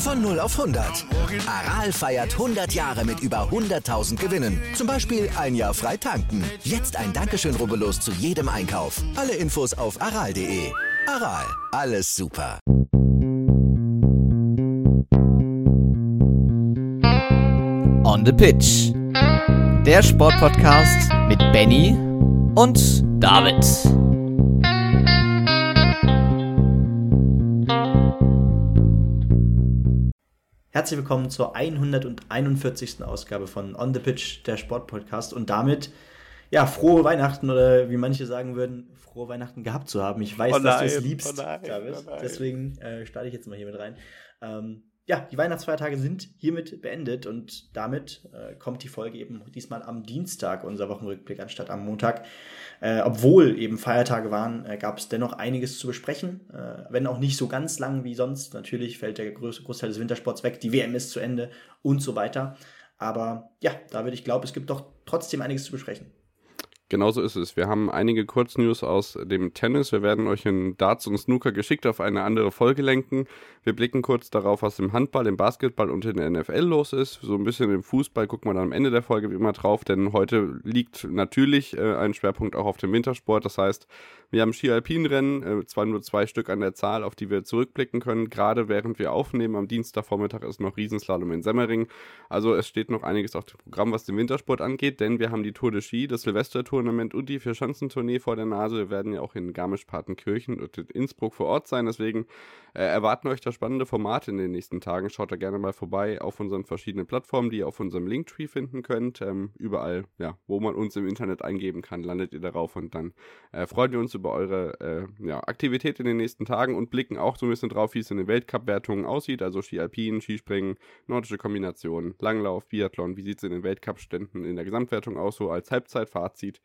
Von 0 auf 100. Aral feiert 100 Jahre mit über 100.000 Gewinnen. Zum Beispiel ein Jahr frei tanken. Jetzt ein Dankeschön, rubbellos zu jedem Einkauf. Alle Infos auf aral.de. Aral, alles super. On the Pitch. Der Sportpodcast mit Benny und David. Herzlich willkommen zur 141. Ausgabe von On the Pitch, der Sportpodcast und damit ja, frohe Weihnachten oder wie manche sagen würden, frohe Weihnachten gehabt zu haben. Ich weiß, Oh dass du nein, es liebst, oh nein, David. oh nein. Deswegen äh, starte ich jetzt mal hier mit rein. Ähm, ja, die Weihnachtsfeiertage sind hiermit beendet und damit äh, kommt die Folge eben diesmal am Dienstag, unser Wochenrückblick, anstatt am Montag. Äh, obwohl eben Feiertage waren, äh, gab es dennoch einiges zu besprechen, äh, wenn auch nicht so ganz lang wie sonst. Natürlich fällt der größte Großteil des Wintersports weg, die WM ist zu Ende und so weiter. Aber ja, David, ich glaube, es gibt doch trotzdem einiges zu besprechen. Genauso ist es. Wir haben einige Kurznews aus dem Tennis. Wir werden euch in Darts und Snooker geschickt auf eine andere Folge lenken. Wir blicken kurz darauf, was im Handball, im Basketball und in der NFL los ist. So ein bisschen im Fußball gucken wir dann am Ende der Folge wie immer drauf, denn heute liegt natürlich äh, ein Schwerpunkt auch auf dem Wintersport. Das heißt, wir haben Ski-Alpin-Rennen, äh, zwar nur zwei Stück an der Zahl, auf die wir zurückblicken können. Gerade während wir aufnehmen, am Dienstagvormittag ist noch Riesenslalom in Semmering. Also es steht noch einiges auf dem Programm, was den Wintersport angeht, denn wir haben die Tour de Ski, das Silvestertournament und die Vierschanzentournee vor der Nase. Wir werden ja auch in Garmisch-Partenkirchen und in Innsbruck vor Ort sein, deswegen äh, erwarten euch da spannende Formate in den nächsten Tagen. Schaut da gerne mal vorbei auf unseren verschiedenen Plattformen, die ihr auf unserem Linktree finden könnt. Ähm, überall, ja, wo man uns im Internet eingeben kann, landet ihr darauf und dann äh, freuen wir uns über eure äh, ja, Aktivität in den nächsten Tagen und blicken auch so ein bisschen drauf, wie es in den Weltcup-Wertungen aussieht. Also Ski Alpin, Skispringen, nordische Kombination, Langlauf, Biathlon. Wie sieht es in den Weltcup-Ständen in der Gesamtwertung aus, so als Halbzeitfazit.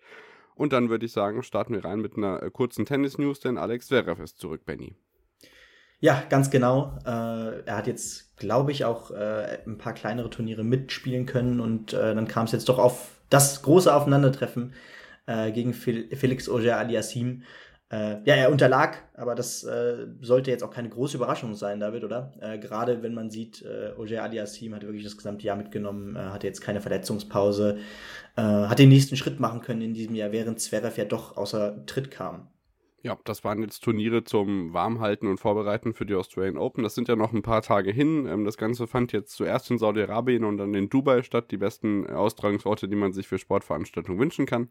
Und dann würde ich sagen, starten wir rein mit einer äh, kurzen Tennis-News, denn Alex Zverev ist zurück, Benny. Ja, ganz genau. Äh, er hat jetzt, glaube ich, auch äh, ein paar kleinere Turniere mitspielen können und äh, dann kam es jetzt doch auf das große Aufeinandertreffen äh, gegen Fel Felix Auger aliassim. Äh, ja, er unterlag, aber das äh, sollte jetzt auch keine große Überraschung sein, David, oder? Äh, Gerade wenn man sieht, äh, Auger aliassim hat wirklich das gesamte Jahr mitgenommen, äh, hatte jetzt keine Verletzungspause, äh, hat den nächsten Schritt machen können in diesem Jahr, während Zverev ja doch außer Tritt kam. Ja, das waren jetzt Turniere zum Warmhalten und Vorbereiten für die Australian Open. Das sind ja noch ein paar Tage hin. Ähm, das Ganze fand jetzt zuerst in Saudi-Arabien und dann in Dubai statt. Die besten Austragungsorte, die man sich für Sportveranstaltungen wünschen kann.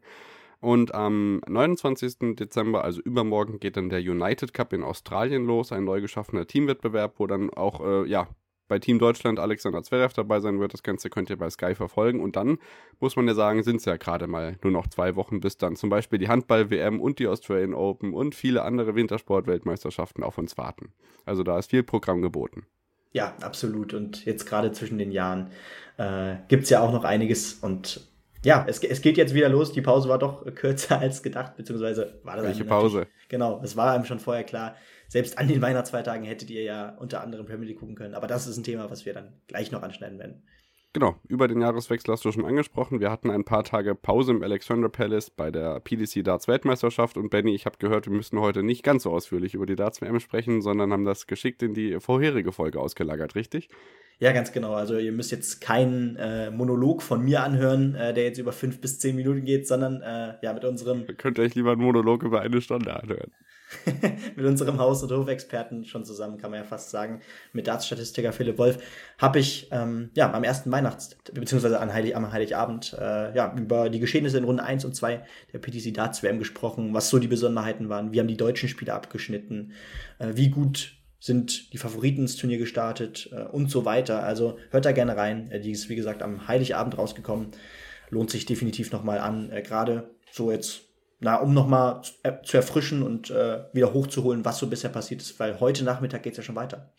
Und am 29. Dezember, also übermorgen, geht dann der United Cup in Australien los, ein neu geschaffener Teamwettbewerb, wo dann auch, äh, ja, bei Team Deutschland Alexander Zverev dabei sein wird. Das Ganze könnt ihr bei Sky verfolgen. Und dann muss man ja sagen, sind es ja gerade mal nur noch zwei Wochen, bis dann zum Beispiel die Handball-WM und die Australian Open und viele andere Wintersport-Weltmeisterschaften auf uns warten. Also da ist viel Programm geboten. Ja, absolut. Und jetzt gerade zwischen den Jahren äh, gibt es ja auch noch einiges. Und ja, es, es geht jetzt wieder los. Die Pause war doch kürzer als gedacht, beziehungsweise war das Welche Pause? Genau, es war einem schon vorher klar. Selbst an den Weihnachtsfeiertagen hättet ihr ja unter anderem Premier League gucken können. Aber das ist ein Thema, was wir dann gleich noch anschneiden werden. Genau, über den Jahreswechsel hast du schon angesprochen. Wir hatten ein paar Tage Pause im Alexander Palace bei der PDC Darts Weltmeisterschaft und Benny, ich habe gehört, wir müssen heute nicht ganz so ausführlich über die Darts WM sprechen, sondern haben das geschickt in die vorherige Folge ausgelagert, richtig? Ja, ganz genau. Also ihr müsst jetzt keinen äh, Monolog von mir anhören, äh, der jetzt über fünf bis zehn Minuten geht, sondern äh, ja mit unserem. Ihr könnt euch lieber einen Monolog über eine Stunde anhören. mit unserem Haus- und Hofexperten schon zusammen, kann man ja fast sagen, mit Darts-Statistiker Philipp Wolf, habe ich ähm, ja am ersten Weihnachts- an Heilig, am Heiligabend äh, ja, über die Geschehnisse in Runde 1 und 2 der PTC Darts WM gesprochen, was so die Besonderheiten waren, wie haben die deutschen Spiele abgeschnitten, äh, wie gut sind die Favoriten ins Turnier gestartet äh, und so weiter. Also hört da gerne rein. Äh, die ist, wie gesagt, am Heiligabend rausgekommen. Lohnt sich definitiv nochmal an. Äh, Gerade so jetzt, na, um nochmal zu, äh, zu erfrischen und äh, wieder hochzuholen, was so bisher passiert ist, weil heute Nachmittag geht's ja schon weiter.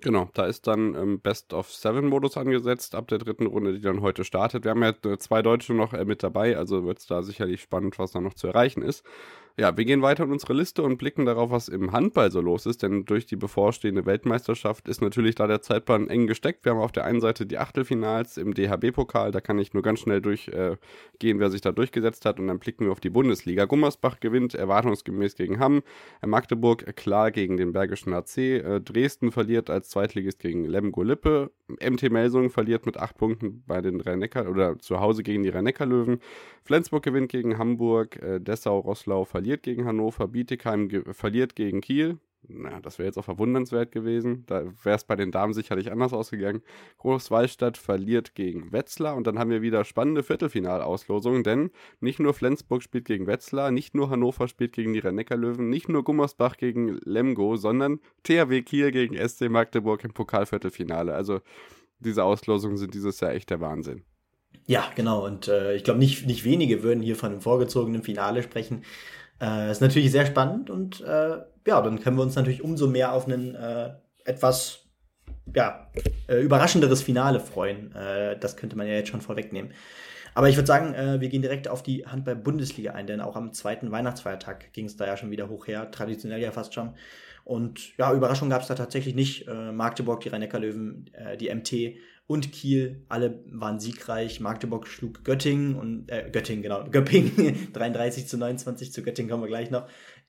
Genau, da ist dann ähm, Best of Seven Modus angesetzt ab der dritten Runde, die dann heute startet. Wir haben ja äh, zwei Deutsche noch äh, mit dabei, also wird es da sicherlich spannend, was da noch zu erreichen ist. Ja, wir gehen weiter in unsere Liste und blicken darauf, was im Handball so los ist, denn durch die bevorstehende Weltmeisterschaft ist natürlich da der Zeitplan eng gesteckt. Wir haben auf der einen Seite die Achtelfinals im DHB-Pokal, da kann ich nur ganz schnell durchgehen, äh, wer sich da durchgesetzt hat und dann blicken wir auf die Bundesliga. Gummersbach gewinnt erwartungsgemäß gegen Hamm, Magdeburg klar gegen den Bergischen AC, äh, Dresden verliert als Zweitligist gegen Lemgo-Lippe, MT Melsung verliert mit acht Punkten bei den Rhein-Neckar oder zu Hause gegen die Rhein-Neckar-Löwen, Flensburg gewinnt gegen Hamburg, äh, Dessau-Rosslau verliert verliert gegen Hannover, Bietigheim verliert gegen Kiel. Na, das wäre jetzt auch verwundernswert gewesen. Da wäre es bei den Damen sicherlich anders ausgegangen. Großwallstadt verliert gegen Wetzlar und dann haben wir wieder spannende Viertelfinalauslosungen, denn nicht nur Flensburg spielt gegen Wetzlar, nicht nur Hannover spielt gegen die rhein löwen nicht nur Gummersbach gegen Lemgo, sondern THW Kiel gegen SC Magdeburg im Pokalviertelfinale. Also diese Auslosungen sind dieses Jahr echt der Wahnsinn. Ja, genau. Und äh, ich glaube, nicht, nicht wenige würden hier von einem vorgezogenen Finale sprechen. Äh, ist natürlich sehr spannend und äh, ja, dann können wir uns natürlich umso mehr auf ein äh, etwas ja, äh, überraschenderes Finale freuen. Äh, das könnte man ja jetzt schon vorwegnehmen. Aber ich würde sagen, äh, wir gehen direkt auf die Handball-Bundesliga ein, denn auch am zweiten Weihnachtsfeiertag ging es da ja schon wieder hoch her, traditionell ja fast schon. Und ja, Überraschung gab es da tatsächlich nicht. Magdeburg, die Rhein-Neckar-Löwen, die MT und Kiel, alle waren siegreich. Magdeburg schlug Göttingen und äh, Göttingen, genau, Göpping 33 zu 29, zu Göttingen kommen wir gleich noch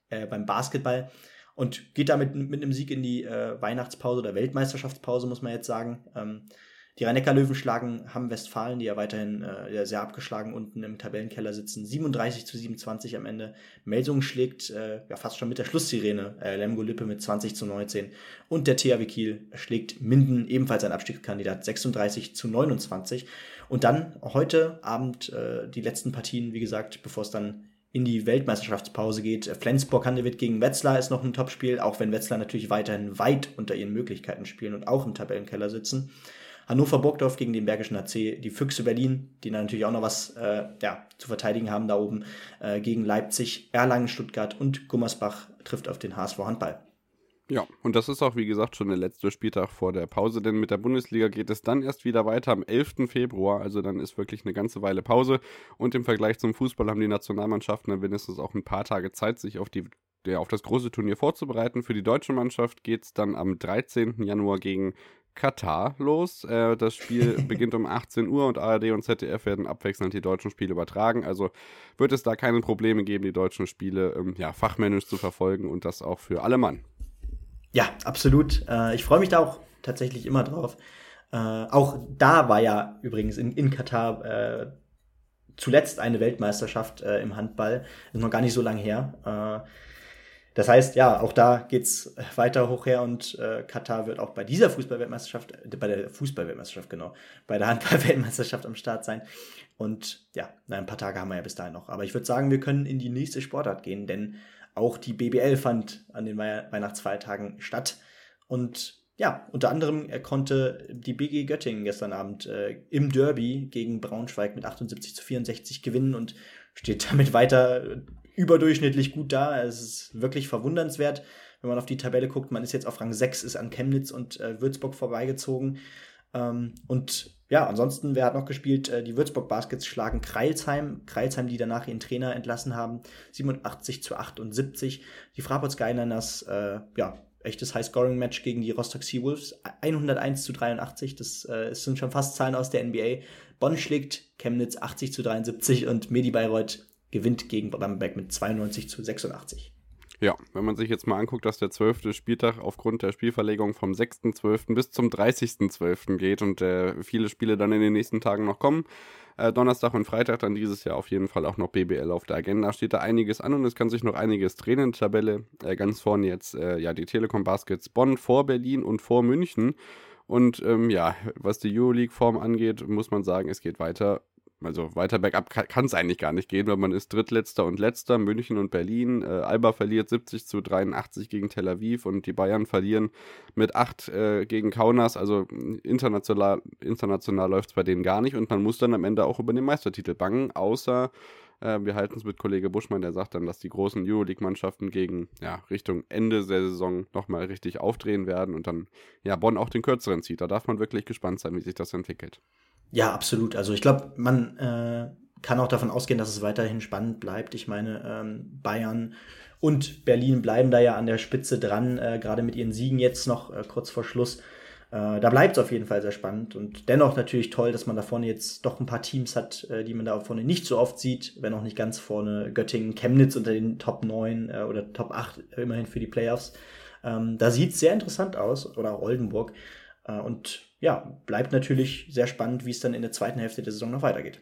äh, beim Basketball. Und geht damit mit einem Sieg in die äh, Weihnachtspause oder Weltmeisterschaftspause, muss man jetzt sagen. Ähm, die Rhein-Neckar-Löwen schlagen Hamm Westfalen, die ja weiterhin äh, sehr abgeschlagen unten im Tabellenkeller sitzen. 37 zu 27 am Ende. Melsungen schlägt äh, ja fast schon mit der Schlusssirene äh, Lemgo Lippe mit 20 zu 19. Und der THW Kiel schlägt Minden, ebenfalls ein Abstiegskandidat, 36 zu 29. Und dann heute Abend äh, die letzten Partien, wie gesagt, bevor es dann in die Weltmeisterschaftspause geht. Flensburg Handewitt gegen Wetzlar ist noch ein Topspiel, auch wenn Wetzlar natürlich weiterhin weit unter ihren Möglichkeiten spielen und auch im Tabellenkeller sitzen. Hannover Burgdorf gegen den Bergischen AC, die Füchse Berlin, die natürlich auch noch was äh, ja, zu verteidigen haben da oben, äh, gegen Leipzig, Erlangen, Stuttgart und Gummersbach trifft auf den HSV Handball. Ja, und das ist auch, wie gesagt, schon der letzte Spieltag vor der Pause, denn mit der Bundesliga geht es dann erst wieder weiter am 11. Februar, also dann ist wirklich eine ganze Weile Pause. Und im Vergleich zum Fußball haben die Nationalmannschaften dann wenigstens auch ein paar Tage Zeit, sich auf, die, auf das große Turnier vorzubereiten. Für die deutsche Mannschaft geht es dann am 13. Januar gegen Katar los. Äh, das Spiel beginnt um 18 Uhr und ARD und ZDF werden abwechselnd die deutschen Spiele übertragen. Also wird es da keine Probleme geben, die deutschen Spiele ähm, ja, fachmännisch zu verfolgen und das auch für alle Mann. Ja, absolut. Äh, ich freue mich da auch tatsächlich immer drauf. Äh, auch da war ja übrigens in, in Katar äh, zuletzt eine Weltmeisterschaft äh, im Handball. Ist noch gar nicht so lange her. Äh, das heißt, ja, auch da geht's weiter hoch her und äh, Katar wird auch bei dieser Fußballweltmeisterschaft, äh, bei der Fußballweltmeisterschaft, genau, bei der Handballweltmeisterschaft am Start sein. Und ja, ein paar Tage haben wir ja bis dahin noch. Aber ich würde sagen, wir können in die nächste Sportart gehen, denn auch die BBL fand an den Weihnachtsfeiertagen statt. Und ja, unter anderem er konnte die BG Göttingen gestern Abend äh, im Derby gegen Braunschweig mit 78 zu 64 gewinnen und steht damit weiter überdurchschnittlich gut da. Es ist wirklich verwundernswert, wenn man auf die Tabelle guckt. Man ist jetzt auf Rang 6, ist an Chemnitz und äh, Würzburg vorbeigezogen. Ähm, und ja, ansonsten, wer hat noch gespielt? Äh, die Würzburg Baskets schlagen Kreilsheim. Kreilsheim, die danach ihren Trainer entlassen haben. 87 zu 78. Die Fraport Skyliners, äh, ja, echtes High-Scoring-Match gegen die Rostock Seawolves. 101 zu 83. Das äh, sind schon fast Zahlen aus der NBA. Bonn schlägt Chemnitz 80 zu 73 und Medi Bayreuth gewinnt gegen Bamberg mit 92 zu 86. Ja, wenn man sich jetzt mal anguckt, dass der zwölfte Spieltag aufgrund der Spielverlegung vom 6.12. bis zum 30.12. geht und äh, viele Spiele dann in den nächsten Tagen noch kommen. Äh, Donnerstag und Freitag dann dieses Jahr auf jeden Fall auch noch BBL auf der Agenda. Steht da einiges an und es kann sich noch einiges drehen Tabelle. Äh, ganz vorne jetzt äh, ja die Telekom Baskets Bonn vor Berlin und vor München. Und ähm, ja, was die Euroleague-Form angeht, muss man sagen, es geht weiter also weiter bergab kann es eigentlich gar nicht gehen, weil man ist Drittletzter und Letzter, München und Berlin. Äh, Alba verliert 70 zu 83 gegen Tel Aviv und die Bayern verlieren mit 8 äh, gegen Kaunas. Also international, international läuft es bei denen gar nicht und man muss dann am Ende auch über den Meistertitel bangen, außer äh, wir halten es mit Kollege Buschmann, der sagt dann, dass die großen Euroleague-Mannschaften gegen ja, Richtung Ende der Saison nochmal richtig aufdrehen werden und dann ja Bonn auch den kürzeren zieht. Da darf man wirklich gespannt sein, wie sich das entwickelt. Ja, absolut. Also ich glaube, man äh, kann auch davon ausgehen, dass es weiterhin spannend bleibt. Ich meine, ähm, Bayern und Berlin bleiben da ja an der Spitze dran, äh, gerade mit ihren Siegen jetzt noch äh, kurz vor Schluss. Äh, da bleibt es auf jeden Fall sehr spannend und dennoch natürlich toll, dass man da vorne jetzt doch ein paar Teams hat, äh, die man da vorne nicht so oft sieht, wenn auch nicht ganz vorne Göttingen, Chemnitz unter den Top 9 äh, oder Top 8 immerhin für die Playoffs. Ähm, da sieht es sehr interessant aus oder auch Oldenburg. Äh, und ja, bleibt natürlich sehr spannend, wie es dann in der zweiten Hälfte der Saison noch weitergeht.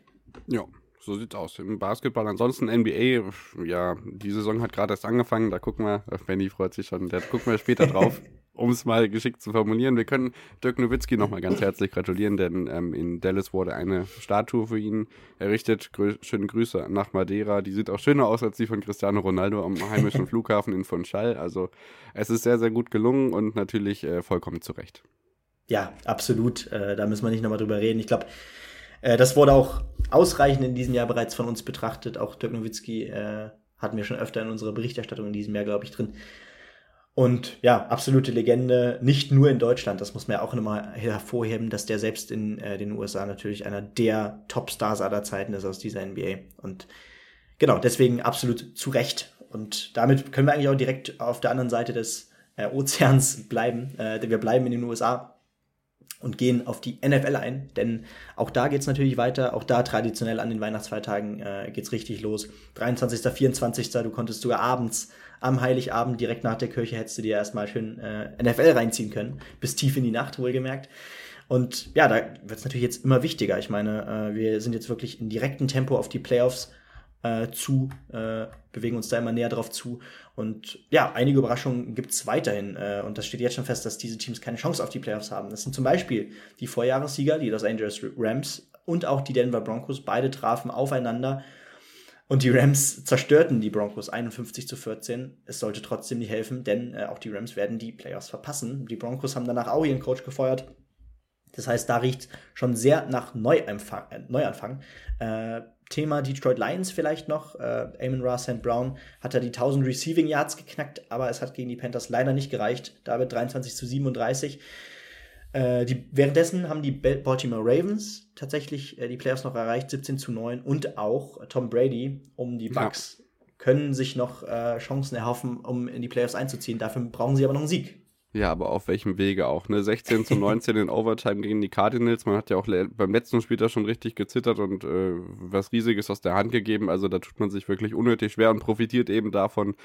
Ja, so sieht's aus. Im Basketball ansonsten NBA, ja, die Saison hat gerade erst angefangen, da gucken wir, Benny freut sich schon, da gucken wir später drauf, um es mal geschickt zu formulieren. Wir können Dirk Nowitzki nochmal ganz herzlich gratulieren, denn ähm, in Dallas wurde eine Statue für ihn errichtet. Grü schöne Grüße nach Madeira. Die sieht auch schöner aus als die von Cristiano Ronaldo am heimischen Flughafen in Funchal. Also es ist sehr, sehr gut gelungen und natürlich äh, vollkommen zurecht. Ja, absolut. Äh, da müssen wir nicht nochmal drüber reden. Ich glaube, äh, das wurde auch ausreichend in diesem Jahr bereits von uns betrachtet. Auch Dirk Nowitzki äh, hatten wir schon öfter in unserer Berichterstattung in diesem Jahr, glaube ich, drin. Und ja, absolute Legende, nicht nur in Deutschland, das muss man ja auch nochmal hervorheben, dass der selbst in äh, den USA natürlich einer der Top-Stars aller Zeiten ist aus dieser NBA. Und genau, deswegen absolut zu Recht. Und damit können wir eigentlich auch direkt auf der anderen Seite des äh, Ozeans bleiben. Äh, wir bleiben in den USA und gehen auf die NFL ein, denn auch da geht's natürlich weiter. Auch da traditionell an den Weihnachtsfeiertagen äh, geht's richtig los. 23., 24. Du konntest sogar abends am Heiligabend direkt nach der Kirche hättest du dir erstmal schön äh, NFL reinziehen können, bis tief in die Nacht wohlgemerkt. Und ja, da wird's natürlich jetzt immer wichtiger. Ich meine, äh, wir sind jetzt wirklich in direktem Tempo auf die Playoffs äh, zu, äh, bewegen uns da immer näher drauf zu. Und ja, einige Überraschungen gibt's weiterhin. Äh, und das steht jetzt schon fest, dass diese Teams keine Chance auf die Playoffs haben. Das sind zum Beispiel die Vorjahressieger, die Los Angeles Rams und auch die Denver Broncos. Beide trafen aufeinander. Und die Rams zerstörten die Broncos 51 zu 14. Es sollte trotzdem nicht helfen, denn äh, auch die Rams werden die Playoffs verpassen. Die Broncos haben danach auch ihren Coach gefeuert. Das heißt, da riecht schon sehr nach Neuanfang. Äh, Neuanfang. Äh, Thema Detroit Lions vielleicht noch. Äh, Amon Ra St. Brown hat da die 1000 Receiving Yards geknackt, aber es hat gegen die Panthers leider nicht gereicht. David 23 zu 37. Äh, die, währenddessen haben die Baltimore Ravens tatsächlich äh, die Playoffs noch erreicht, 17 zu 9. Und auch Tom Brady um die Bucks ja. können sich noch äh, Chancen erhoffen, um in die Playoffs einzuziehen. Dafür brauchen sie aber noch einen Sieg. Ja, aber auf welchem Wege auch, ne? 16 zu 19 in Overtime gegen die Cardinals. Man hat ja auch beim letzten Spiel da schon richtig gezittert und äh, was Riesiges aus der Hand gegeben. Also da tut man sich wirklich unnötig schwer und profitiert eben davon,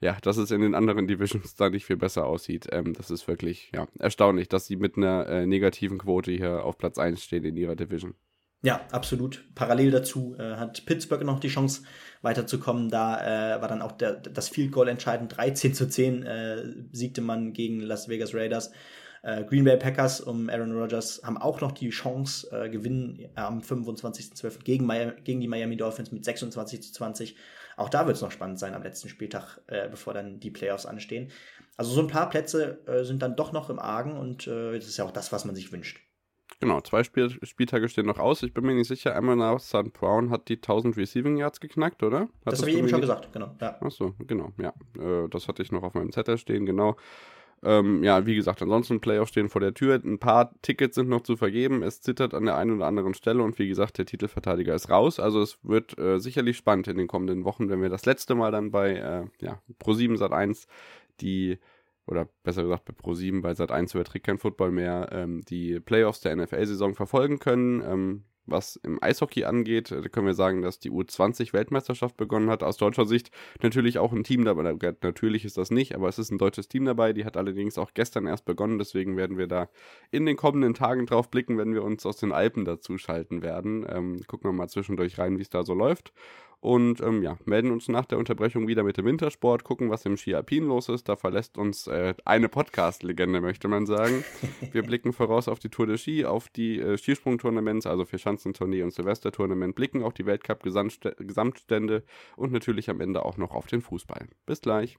ja, dass es in den anderen Divisions da nicht viel besser aussieht. Ähm, das ist wirklich, ja, erstaunlich, dass sie mit einer äh, negativen Quote hier auf Platz 1 stehen in ihrer Division. Ja, absolut. Parallel dazu äh, hat Pittsburgh noch die Chance weiterzukommen. Da äh, war dann auch der, das Field Goal entscheidend. 13 zu 10 äh, siegte man gegen Las Vegas Raiders. Äh, Green Bay Packers um Aaron Rodgers haben auch noch die Chance, äh, gewinnen am 25.12. Gegen, gegen die Miami Dolphins mit 26 zu 20. Auch da wird es noch spannend sein am letzten Spieltag, äh, bevor dann die Playoffs anstehen. Also so ein paar Plätze äh, sind dann doch noch im Argen und äh, das ist ja auch das, was man sich wünscht. Genau, zwei Spiel Spieltage stehen noch aus. Ich bin mir nicht sicher. Einmal nach St. Brown hat die 1000 Receiving Yards geknackt, oder? Hat das, habe ich eben schon gesagt, genau. Ja. Achso, genau, ja. Äh, das hatte ich noch auf meinem Zettel stehen, genau. Ähm, ja, wie gesagt, ansonsten Playoffs stehen vor der Tür. Ein paar Tickets sind noch zu vergeben. Es zittert an der einen oder anderen Stelle und wie gesagt, der Titelverteidiger ist raus. Also es wird äh, sicherlich spannend in den kommenden Wochen, wenn wir das letzte Mal dann bei äh, ja, Pro7 Sat1 die oder besser gesagt bei Pro7 bei Sat1 über Trick kein Football mehr, ähm, die Playoffs der NFL-Saison verfolgen können. Ähm, was im Eishockey angeht, können wir sagen, dass die U20-Weltmeisterschaft begonnen hat. Aus deutscher Sicht natürlich auch ein Team dabei. Natürlich ist das nicht, aber es ist ein deutsches Team dabei. Die hat allerdings auch gestern erst begonnen. Deswegen werden wir da in den kommenden Tagen drauf blicken, wenn wir uns aus den Alpen dazu schalten werden. Ähm, gucken wir mal zwischendurch rein, wie es da so läuft. Und ähm, ja, melden uns nach der Unterbrechung wieder mit dem Wintersport, gucken, was im Ski Alpin los ist. Da verlässt uns äh, eine Podcast-Legende, möchte man sagen. Wir blicken voraus auf die Tour de Ski, auf die äh, Skisprung-Tournaments, also für Schanzentournee und Silvestertournament, blicken auf die Weltcup-Gesamtstände und natürlich am Ende auch noch auf den Fußball. Bis gleich.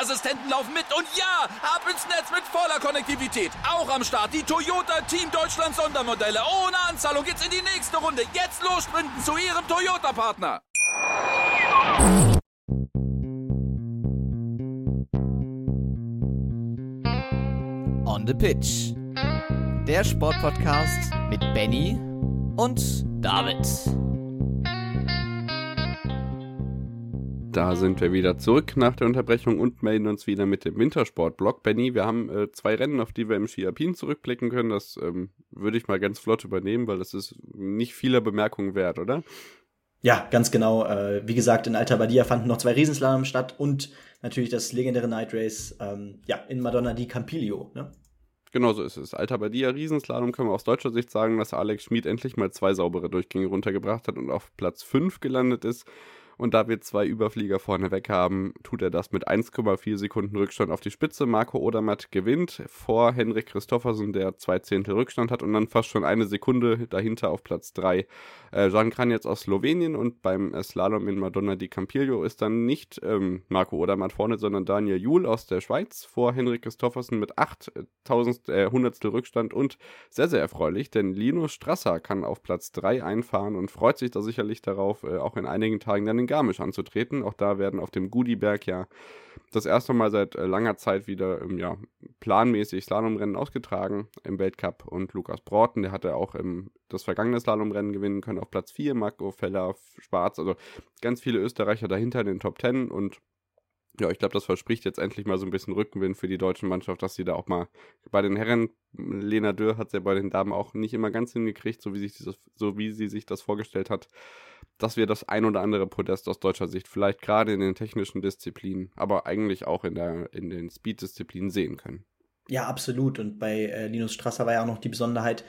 Sicherheitsassistenten laufen mit. Und ja, ab ins Netz mit voller Konnektivität. Auch am Start die Toyota Team Deutschland Sondermodelle. Ohne Anzahlung geht's in die nächste Runde. Jetzt los sprinten zu ihrem Toyota-Partner. On the Pitch. Der Sportpodcast mit Benny und David. Da sind wir wieder zurück nach der Unterbrechung und melden uns wieder mit dem Wintersport-Blog. Benny, wir haben äh, zwei Rennen, auf die wir im Ski Alpin zurückblicken können. Das ähm, würde ich mal ganz flott übernehmen, weil das ist nicht vieler Bemerkungen wert, oder? Ja, ganz genau. Äh, wie gesagt, in Alta Badia fanden noch zwei Riesenslalom statt und natürlich das legendäre Night Race ähm, ja, in Madonna di Campiglio. Ne? Genau so ist es. Alta Badia Riesenslalom können wir aus deutscher Sicht sagen, dass Alex Schmid endlich mal zwei saubere Durchgänge runtergebracht hat und auf Platz 5 gelandet ist. Und da wir zwei Überflieger vorne weg haben, tut er das mit 1,4 Sekunden Rückstand auf die Spitze. Marco Odermatt gewinnt vor Henrik Christoffersen, der zwei Zehntel Rückstand hat und dann fast schon eine Sekunde dahinter auf Platz 3. Äh, Jean Kran jetzt aus Slowenien und beim Slalom in Madonna di Campiglio ist dann nicht ähm, Marco Odermatt vorne, sondern Daniel Juhl aus der Schweiz vor Henrik Christoffersen mit 8000 äh, Hundertstel Rückstand und sehr, sehr erfreulich, denn Linus Strasser kann auf Platz 3 einfahren und freut sich da sicherlich darauf, äh, auch in einigen Tagen dann den Garmisch anzutreten. Auch da werden auf dem Gudiberg ja das erste Mal seit äh, langer Zeit wieder ähm, ja, planmäßig Slalomrennen ausgetragen im Weltcup. Und Lukas Broughton, der hatte auch im, das vergangene Slalomrennen gewinnen können auf Platz 4, Marco Feller, Schwarz, also ganz viele Österreicher dahinter in den Top 10 und ja, ich glaube, das verspricht jetzt endlich mal so ein bisschen Rückenwind für die deutsche Mannschaft, dass sie da auch mal bei den Herren, Lena Dürr hat es ja bei den Damen auch nicht immer ganz hingekriegt, so wie, sich dieses, so wie sie sich das vorgestellt hat, dass wir das ein oder andere Podest aus deutscher Sicht vielleicht gerade in den technischen Disziplinen, aber eigentlich auch in, der, in den Speed-Disziplinen sehen können. Ja, absolut. Und bei äh, Linus Strasser war ja auch noch die Besonderheit,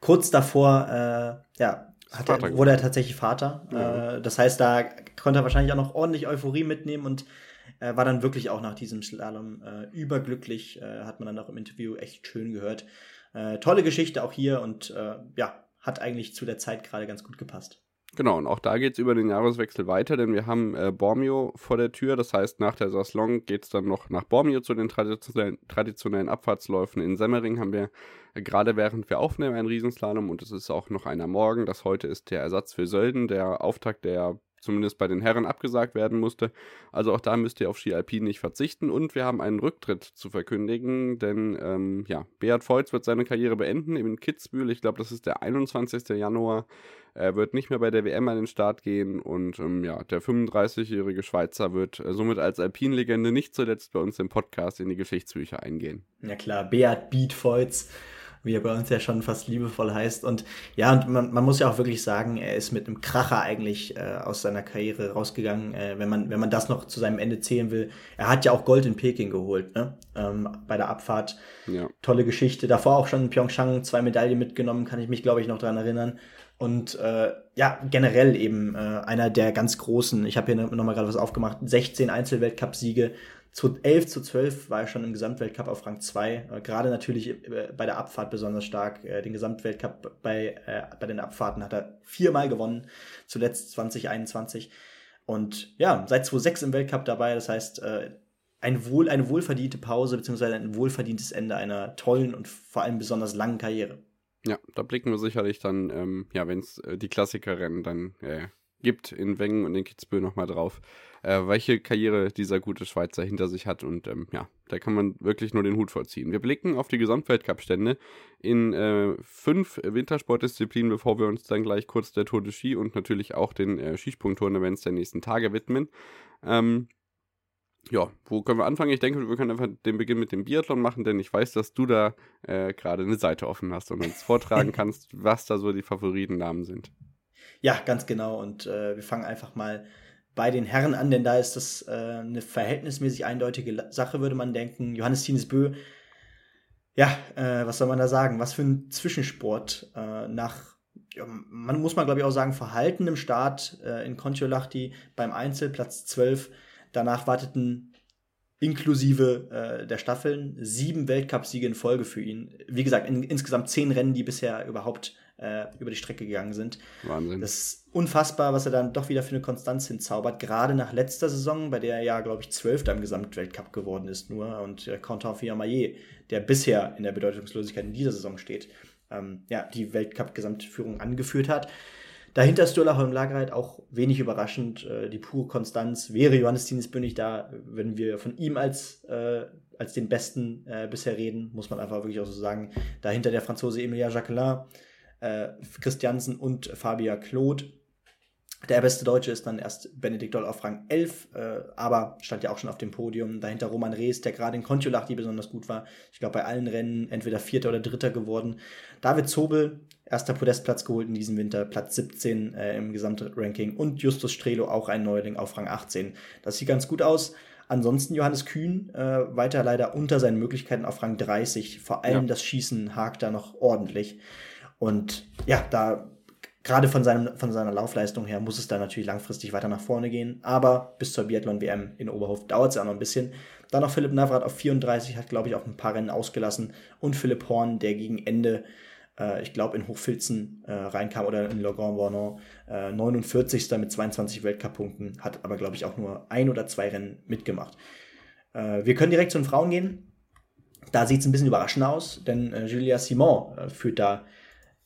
kurz davor, äh, ja, er, wurde er tatsächlich Vater. Ja. Äh, das heißt, da konnte er wahrscheinlich auch noch ordentlich Euphorie mitnehmen und äh, war dann wirklich auch nach diesem Slalom äh, überglücklich. Äh, hat man dann auch im Interview echt schön gehört. Äh, tolle Geschichte auch hier und äh, ja, hat eigentlich zu der Zeit gerade ganz gut gepasst. Genau, und auch da geht es über den Jahreswechsel weiter, denn wir haben äh, Bormio vor der Tür. Das heißt, nach der Saslong geht es dann noch nach Bormio zu den traditionellen, traditionellen Abfahrtsläufen. In Semmering haben wir gerade während wir aufnehmen einen Riesenslalom und es ist auch noch einer morgen. Das heute ist der Ersatz für Sölden, der Auftakt der zumindest bei den Herren abgesagt werden musste. Also auch da müsst ihr auf Ski Alpin nicht verzichten. Und wir haben einen Rücktritt zu verkündigen, denn ähm, ja, Beat Voits wird seine Karriere beenden in Kitzbühel. Ich glaube, das ist der 21. Januar. Er wird nicht mehr bei der WM an den Start gehen und ähm, ja, der 35-jährige Schweizer wird äh, somit als Alpinlegende nicht zuletzt bei uns im Podcast in die Geschichtsbücher eingehen. Ja klar, Beat Beat Voits wie er bei uns ja schon fast liebevoll heißt. Und ja, und man, man muss ja auch wirklich sagen, er ist mit einem Kracher eigentlich äh, aus seiner Karriere rausgegangen, äh, wenn, man, wenn man das noch zu seinem Ende zählen will. Er hat ja auch Gold in Peking geholt, ne? Ähm, bei der Abfahrt. Ja. Tolle Geschichte. Davor auch schon in Pyeongchang zwei Medaillen mitgenommen, kann ich mich, glaube ich, noch dran erinnern. Und äh, ja, generell eben äh, einer der ganz großen, ich habe hier nochmal gerade was aufgemacht, 16 Einzelweltcup-Siege, zu 11 zu 12 war er schon im Gesamtweltcup auf Rang 2. Äh, gerade natürlich äh, bei der Abfahrt besonders stark. Äh, den Gesamtweltcup bei, äh, bei den Abfahrten hat er viermal gewonnen, zuletzt 2021. Und ja, seit 2006 im Weltcup dabei. Das heißt, äh, ein wohl, eine wohlverdiente Pause beziehungsweise ein wohlverdientes Ende einer tollen und vor allem besonders langen Karriere. Ja, da blicken wir sicherlich dann, ähm, ja, wenn es äh, die Klassiker rennen, dann gibt in Wengen und in Kitzbühel nochmal drauf, äh, welche Karriere dieser gute Schweizer hinter sich hat. Und ähm, ja, da kann man wirklich nur den Hut vollziehen. Wir blicken auf die Gesamtweltcup-Stände in äh, fünf Wintersportdisziplinen, bevor wir uns dann gleich kurz der Tour de Ski und natürlich auch den äh, Skisprung-Tournaments der nächsten Tage widmen. Ähm, ja, wo können wir anfangen? Ich denke, wir können einfach den Beginn mit dem Biathlon machen, denn ich weiß, dass du da äh, gerade eine Seite offen hast und uns vortragen kannst, was da so die Favoritennamen sind. Ja, ganz genau. Und äh, wir fangen einfach mal bei den Herren an, denn da ist das äh, eine verhältnismäßig eindeutige Sache, würde man denken. Johannes Tines Bö, ja, äh, was soll man da sagen? Was für ein Zwischensport äh, nach, ja, man muss mal glaube ich auch sagen, verhaltenem Start äh, in Kontiolahti beim Einzel, Platz 12. Danach warteten inklusive äh, der Staffeln sieben Weltcupsiege in Folge für ihn. Wie gesagt, in, insgesamt zehn Rennen, die bisher überhaupt äh, über die Strecke gegangen sind. Wahnsinn. Das ist unfassbar, was er dann doch wieder für eine Konstanz hinzaubert. Gerade nach letzter Saison, bei der er ja, glaube ich, Zwölfter im Gesamtweltcup geworden ist nur. Und äh, Quentin Fillon-Maillet, der bisher in der Bedeutungslosigkeit in dieser Saison steht, ähm, ja, die Weltcup-Gesamtführung angeführt hat. Dahinter Sturla Holm Lagereit auch wenig überraschend. Äh, die pure Konstanz wäre Johannes Tienes Bündig da, wenn wir von ihm als, äh, als den Besten äh, bisher reden, muss man einfach wirklich auch so sagen. Dahinter der Franzose Emilia Jacquelin, äh, Christiansen und Fabia Claude. Der beste Deutsche ist dann erst Benedikt Doll auf Rang 11, äh, aber stand ja auch schon auf dem Podium. Dahinter Roman Rees, der gerade in Kontiolahti besonders gut war. Ich glaube, bei allen Rennen entweder Vierter oder Dritter geworden. David Zobel, erster Podestplatz geholt in diesem Winter, Platz 17 äh, im Gesamtranking. Und Justus Strelo, auch ein Neuling auf Rang 18. Das sieht ganz gut aus. Ansonsten Johannes Kühn äh, weiter leider unter seinen Möglichkeiten auf Rang 30. Vor allem ja. das Schießen hakt da noch ordentlich. Und ja, da gerade von, seinem, von seiner Laufleistung her muss es da natürlich langfristig weiter nach vorne gehen. Aber bis zur Biathlon-WM in Oberhof dauert es ja noch ein bisschen. Dann noch Philipp Navrat auf 34, hat, glaube ich, auch ein paar Rennen ausgelassen. Und Philipp Horn, der gegen Ende, äh, ich glaube, in Hochfilzen äh, reinkam oder in Le Grand Bornand, äh, 49. mit 22 Weltcup-Punkten, hat aber, glaube ich, auch nur ein oder zwei Rennen mitgemacht. Äh, wir können direkt zu den Frauen gehen. Da sieht es ein bisschen überraschend aus, denn äh, Julia Simon äh, führt da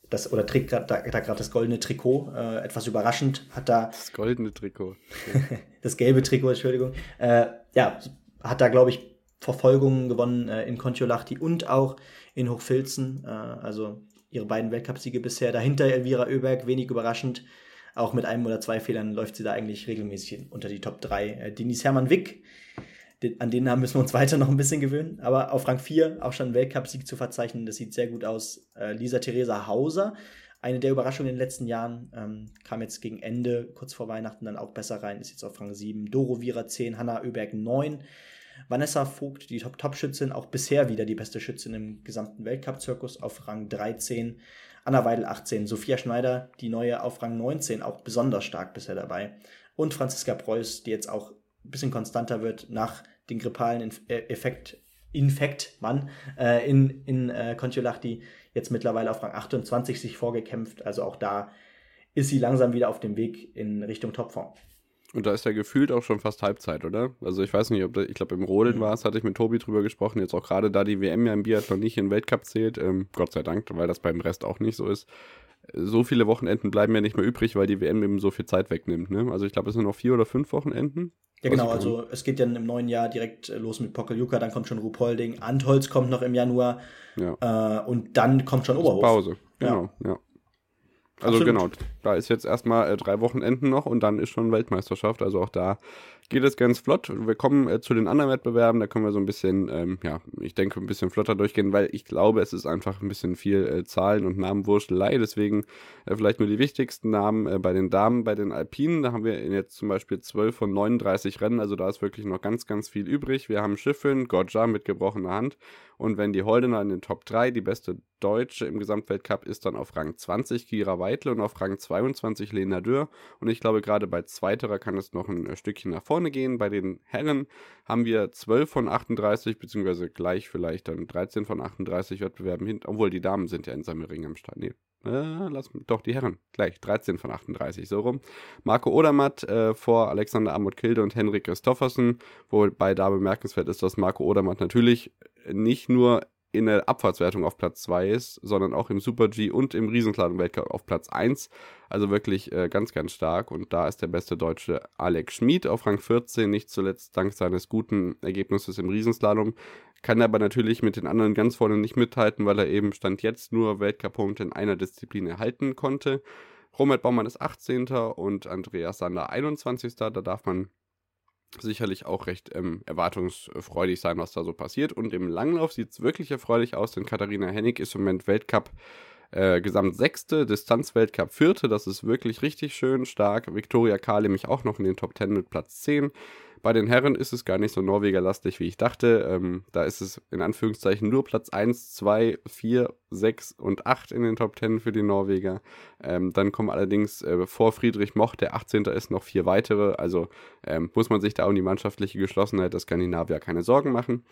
das oder trägt da, da gerade das goldene Trikot. Äh, etwas überraschend hat da. Das goldene Trikot. das gelbe Trikot, Entschuldigung. Äh, ja, hat da, glaube ich, Verfolgungen gewonnen äh, in Kontiolahti und auch in Hochfilzen. Äh, also ihre beiden Weltcupsiege bisher. Dahinter Elvira Oeberg, wenig überraschend. Auch mit einem oder zwei Fehlern läuft sie da eigentlich regelmäßig unter die Top 3. Äh, Denise Hermann Wick an den Namen müssen wir uns weiter noch ein bisschen gewöhnen. Aber auf Rang 4 auch schon ein Weltcup-Sieg zu verzeichnen, das sieht sehr gut aus. Äh, Lisa Theresa Hauser, eine der Überraschungen in den letzten Jahren, ähm, kam jetzt gegen Ende, kurz vor Weihnachten, dann auch besser rein, ist jetzt auf Rang 7. Doro Vira 10, Hanna Oeberg 9. Vanessa Vogt, die Top-Top-Schützin, auch bisher wieder die beste Schützin im gesamten Weltcup-Zirkus, auf Rang 13. Anna Weidel 18. Sophia Schneider, die neue auf Rang 19, auch besonders stark bisher dabei. Und Franziska Preuß, die jetzt auch ein bisschen konstanter wird nach den grippalen Inf äh, Effekt, Infekt, Mann, äh, in, in äh, Kontiolahti jetzt mittlerweile auf Rang 28 sich vorgekämpft. Also auch da ist sie langsam wieder auf dem Weg in Richtung Topform. Und da ist ja gefühlt auch schon fast Halbzeit, oder? Also ich weiß nicht, ob da, ich glaube im Rodeln mhm. war es, hatte ich mit Tobi drüber gesprochen, jetzt auch gerade da die WM ja im Biathlon nicht in den Weltcup zählt, ähm, Gott sei Dank, weil das beim Rest auch nicht so ist so viele Wochenenden bleiben ja nicht mehr übrig, weil die WM eben so viel Zeit wegnimmt. Ne? Also ich glaube, es sind noch vier oder fünf Wochenenden. Ja, genau. Also es geht dann im neuen Jahr direkt äh, los mit Pokeljuka, dann kommt schon Rupolding, Antholz kommt noch im Januar ja. äh, und dann kommt schon Oberhof. Pause, genau, ja. ja. Also Absolut. genau, da ist jetzt erstmal äh, drei Wochenenden noch und dann ist schon Weltmeisterschaft. Also auch da geht es ganz flott. Wir kommen äh, zu den anderen Wettbewerben, da können wir so ein bisschen, ähm, ja, ich denke, ein bisschen flotter durchgehen, weil ich glaube, es ist einfach ein bisschen viel äh, Zahlen und Namenwurstelei. Deswegen äh, vielleicht nur die wichtigsten Namen äh, bei den Damen, bei den Alpinen. Da haben wir jetzt zum Beispiel 12 von 39 Rennen, also da ist wirklich noch ganz, ganz viel übrig. Wir haben Schiffin, Gorja mit gebrochener Hand und wenn die Holdener in den Top 3, die beste Deutsche im Gesamtweltcup ist dann auf Rang 20 Kira Weidle und auf Rang 22 Lena Dürr. Und ich glaube, gerade bei zweiterer kann es noch ein Stückchen nach vorne vorne gehen. Bei den Herren haben wir 12 von 38, beziehungsweise gleich vielleicht dann 13 von 38 Wettbewerben hin, obwohl die Damen sind ja in Sammering am Start. Nee, äh, lass doch die Herren. Gleich 13 von 38, so rum. Marco Odermatt äh, vor Alexander Amut Kilde und Henrik Christoffersen, wobei da bemerkenswert ist, dass Marco Odermatt natürlich nicht nur in der Abfahrtswertung auf Platz 2 ist, sondern auch im Super G und im Riesenslalom-Weltcup auf Platz 1. Also wirklich äh, ganz, ganz stark. Und da ist der beste Deutsche Alex Schmid auf Rang 14, nicht zuletzt dank seines guten Ergebnisses im Riesenslalom. Kann aber natürlich mit den anderen ganz vorne nicht mithalten, weil er eben Stand jetzt nur Weltcup-Punkte in einer Disziplin erhalten konnte. Robert Baumann ist 18. und Andreas Sander 21. Da darf man sicherlich auch recht ähm, erwartungsfreudig sein, was da so passiert. Und im Langlauf sieht es wirklich erfreulich aus, denn Katharina Hennig ist im Moment Weltcup äh, Gesamt sechste, Distanzweltcup vierte, das ist wirklich richtig schön stark. Viktoria Kahl nämlich auch noch in den Top 10 mit Platz 10. Bei den Herren ist es gar nicht so Norwegerlastig, wie ich dachte. Ähm, da ist es in Anführungszeichen nur Platz 1, 2, 4, 6 und 8 in den Top 10 für die Norweger. Ähm, dann kommen allerdings äh, vor Friedrich Moch, der 18. ist, noch vier weitere. Also ähm, muss man sich da um die mannschaftliche Geschlossenheit der Skandinavier keine Sorgen machen.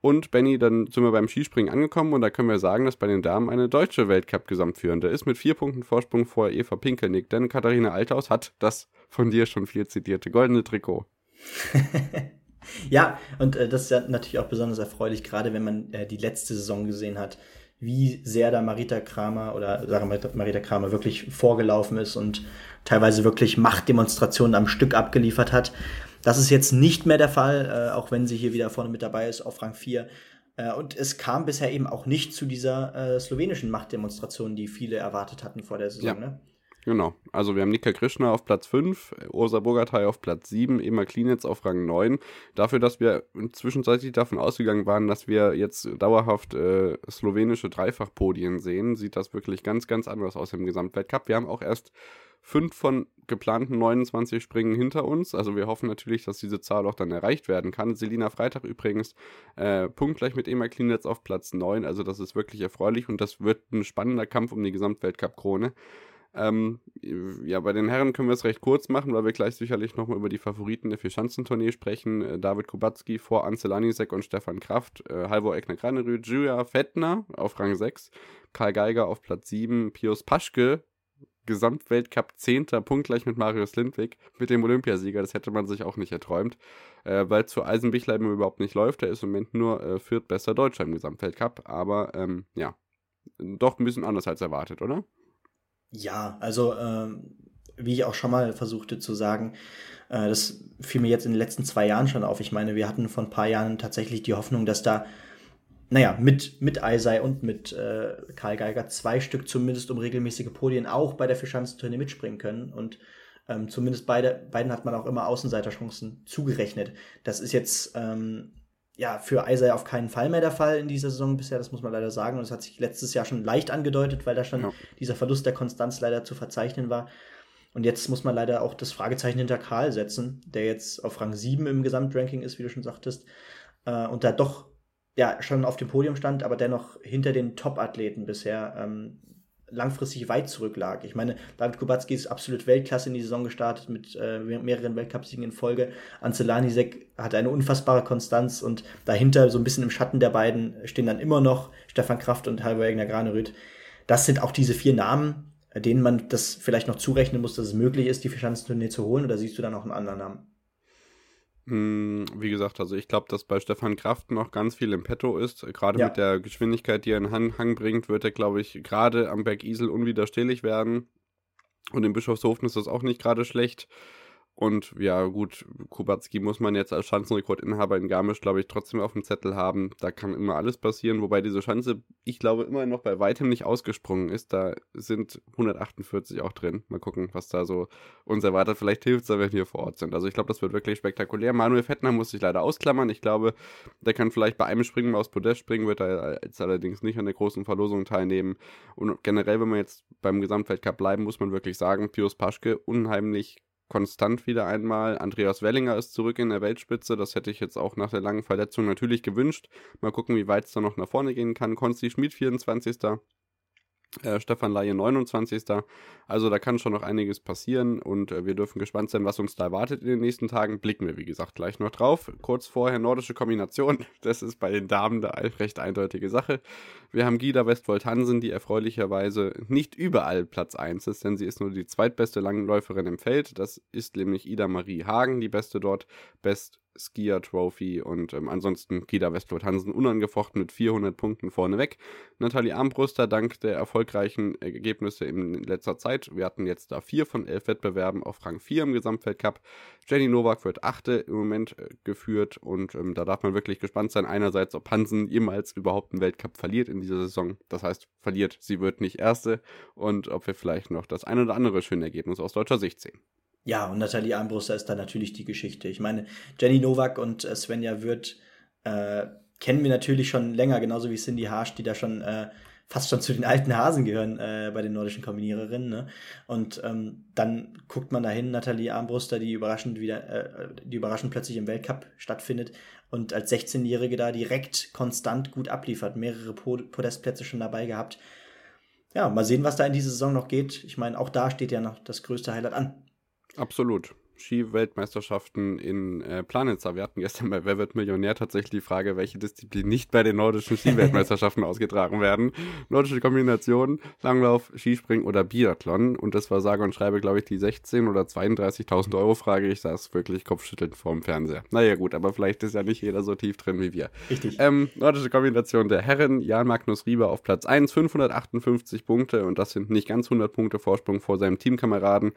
Und Benny, dann sind wir beim Skispringen angekommen und da können wir sagen, dass bei den Damen eine deutsche Weltcup-Gesamtführende ist mit vier Punkten Vorsprung vor Eva Pinkelnick. Denn Katharina Althaus hat das von dir schon viel zitierte goldene Trikot. ja, und äh, das ist ja natürlich auch besonders erfreulich, gerade wenn man äh, die letzte Saison gesehen hat, wie sehr da Marita Kramer oder sagen wir Marita Kramer wirklich vorgelaufen ist und teilweise wirklich Machtdemonstrationen am Stück abgeliefert hat. Das ist jetzt nicht mehr der Fall, äh, auch wenn sie hier wieder vorne mit dabei ist auf Rang 4. Äh, und es kam bisher eben auch nicht zu dieser äh, slowenischen Machtdemonstration, die viele erwartet hatten vor der Saison. Ja. Ne? Genau. Also wir haben Nika Krishna auf Platz 5, Ursa Bogatay auf Platz 7, Emma Klinitz auf Rang 9. Dafür, dass wir zwischenzeitlich davon ausgegangen waren, dass wir jetzt dauerhaft äh, slowenische Dreifachpodien sehen, sieht das wirklich ganz, ganz anders aus im Gesamtweltcup. Wir haben auch erst fünf von geplanten 29 Springen hinter uns. Also wir hoffen natürlich, dass diese Zahl auch dann erreicht werden kann. Selina Freitag übrigens äh, punktgleich mit Emma Klinitz auf Platz 9. Also das ist wirklich erfreulich und das wird ein spannender Kampf um die Gesamtweltcup-Krone. Ähm, ja, bei den Herren können wir es recht kurz machen, weil wir gleich sicherlich nochmal über die Favoriten der Vierschanzentournee sprechen. Äh, David Kubacki vor Ansel Anisek und Stefan Kraft, äh, Halvor Egner Granerüth, Julia Fettner auf Rang 6, Karl Geiger auf Platz 7, Pius Paschke, Gesamtweltcup 10. punktgleich mit Marius Lindwig, mit dem Olympiasieger. Das hätte man sich auch nicht erträumt, äh, weil zu Eisenbichler überhaupt nicht läuft. Er ist im Moment nur äh, viertbester Deutscher im Gesamtweltcup, aber ähm, ja, doch ein bisschen anders als erwartet, oder? Ja, also ähm, wie ich auch schon mal versuchte zu sagen, äh, das fiel mir jetzt in den letzten zwei Jahren schon auf. Ich meine, wir hatten vor ein paar Jahren tatsächlich die Hoffnung, dass da, naja, mit, mit Eisei und mit äh, Karl Geiger zwei Stück zumindest um regelmäßige Podien auch bei der Fischanzentournee mitspringen können. Und ähm, zumindest beide, beiden hat man auch immer Außenseiterchancen zugerechnet. Das ist jetzt ähm, ja, für Eisei auf keinen Fall mehr der Fall in dieser Saison bisher, das muss man leider sagen. Und es hat sich letztes Jahr schon leicht angedeutet, weil da schon ja. dieser Verlust der Konstanz leider zu verzeichnen war. Und jetzt muss man leider auch das Fragezeichen hinter Karl setzen, der jetzt auf Rang 7 im Gesamtranking ist, wie du schon sagtest, äh, und da doch ja schon auf dem Podium stand, aber dennoch hinter den Top-Athleten bisher ähm, langfristig weit zurücklag. Ich meine, David Kubacki ist absolut Weltklasse in die Saison gestartet mit äh, mehreren Weltcupsiegen in Folge. Anzelanisek hat eine unfassbare Konstanz und dahinter, so ein bisschen im Schatten der beiden, stehen dann immer noch Stefan Kraft und Halvor Egner Granerüth. Das sind auch diese vier Namen, denen man das vielleicht noch zurechnen muss, dass es möglich ist, die Verschanzentournee zu holen, oder siehst du da noch einen anderen Namen? Hm, wie gesagt, also ich glaube, dass bei Stefan Kraft noch ganz viel im Petto ist. Gerade ja. mit der Geschwindigkeit, die er in Hang, Hang bringt, wird er, glaube ich, gerade am Berg Isel unwiderstehlich werden. Und in Bischofshofen ist das auch nicht gerade schlecht. Und ja, gut, Kubacki muss man jetzt als Schanzenrekordinhaber in Garmisch, glaube ich, trotzdem auf dem Zettel haben. Da kann immer alles passieren, wobei diese Schanze, ich glaube, immer noch bei weitem nicht ausgesprungen ist. Da sind 148 auch drin. Mal gucken, was da so uns erwartet. Vielleicht hilft es, wenn wir vor Ort sind. Also ich glaube, das wird wirklich spektakulär. Manuel Fettner muss sich leider ausklammern. Ich glaube, der kann vielleicht bei einem Springen mal aus Podest springen, wird er jetzt allerdings nicht an der großen Verlosung teilnehmen. Und generell, wenn wir jetzt beim Gesamtweltcup bleiben, muss man wirklich sagen, Pius Paschke unheimlich konstant wieder einmal. Andreas Wellinger ist zurück in der Weltspitze. Das hätte ich jetzt auch nach der langen Verletzung natürlich gewünscht. Mal gucken, wie weit es da noch nach vorne gehen kann. Konsti Schmid 24. Äh, Stefan Laie 29. Also da kann schon noch einiges passieren und äh, wir dürfen gespannt sein, was uns da erwartet in den nächsten Tagen. Blicken wir, wie gesagt, gleich noch drauf. Kurz vorher nordische Kombination. Das ist bei den Damen eine recht eindeutige Sache. Wir haben Gida Westwold Hansen, die erfreulicherweise nicht überall Platz 1 ist, denn sie ist nur die zweitbeste Langläuferin im Feld. Das ist nämlich Ida Marie Hagen, die beste dort. Best Skier Trophy und ähm, ansonsten Kida Westwood Hansen unangefochten mit 400 Punkten vorneweg. Nathalie Armbruster dank der erfolgreichen Ergebnisse in letzter Zeit. Wir hatten jetzt da vier von elf Wettbewerben auf Rang 4 im Gesamtweltcup. Jenny Nowak wird achte im Moment äh, geführt und ähm, da darf man wirklich gespannt sein. Einerseits, ob Hansen jemals überhaupt einen Weltcup verliert in dieser Saison. Das heißt, verliert, sie wird nicht erste und ob wir vielleicht noch das ein oder andere schöne Ergebnis aus deutscher Sicht sehen. Ja, und Nathalie Armbruster ist da natürlich die Geschichte. Ich meine, Jenny Nowak und äh, Svenja Wirth äh, kennen wir natürlich schon länger, genauso wie Cindy Harsch, die da schon äh, fast schon zu den alten Hasen gehören äh, bei den nordischen Kombiniererinnen. Ne? Und ähm, dann guckt man dahin, Nathalie Armbruster, die überraschend wieder, äh, die überraschend plötzlich im Weltcup stattfindet und als 16-Jährige da direkt konstant gut abliefert, mehrere Podestplätze schon dabei gehabt. Ja, mal sehen, was da in dieser Saison noch geht. Ich meine, auch da steht ja noch das größte Highlight an. Absolut. Ski-Weltmeisterschaften in äh, Planitzer. Wir hatten gestern bei Wer wird Millionär tatsächlich die Frage, welche Disziplinen nicht bei den nordischen Ski-Weltmeisterschaften ausgetragen werden. Nordische Kombination, Langlauf, Skispringen oder Biathlon. Und das war sage und schreibe, glaube ich, die 16 oder 32.000 Euro Frage. Ich saß wirklich kopfschüttelnd vorm Fernseher. Naja, gut, aber vielleicht ist ja nicht jeder so tief drin wie wir. Richtig. Ähm, nordische Kombination der Herren, Jan Magnus Rieber auf Platz 1, 558 Punkte und das sind nicht ganz 100 Punkte Vorsprung vor seinem Teamkameraden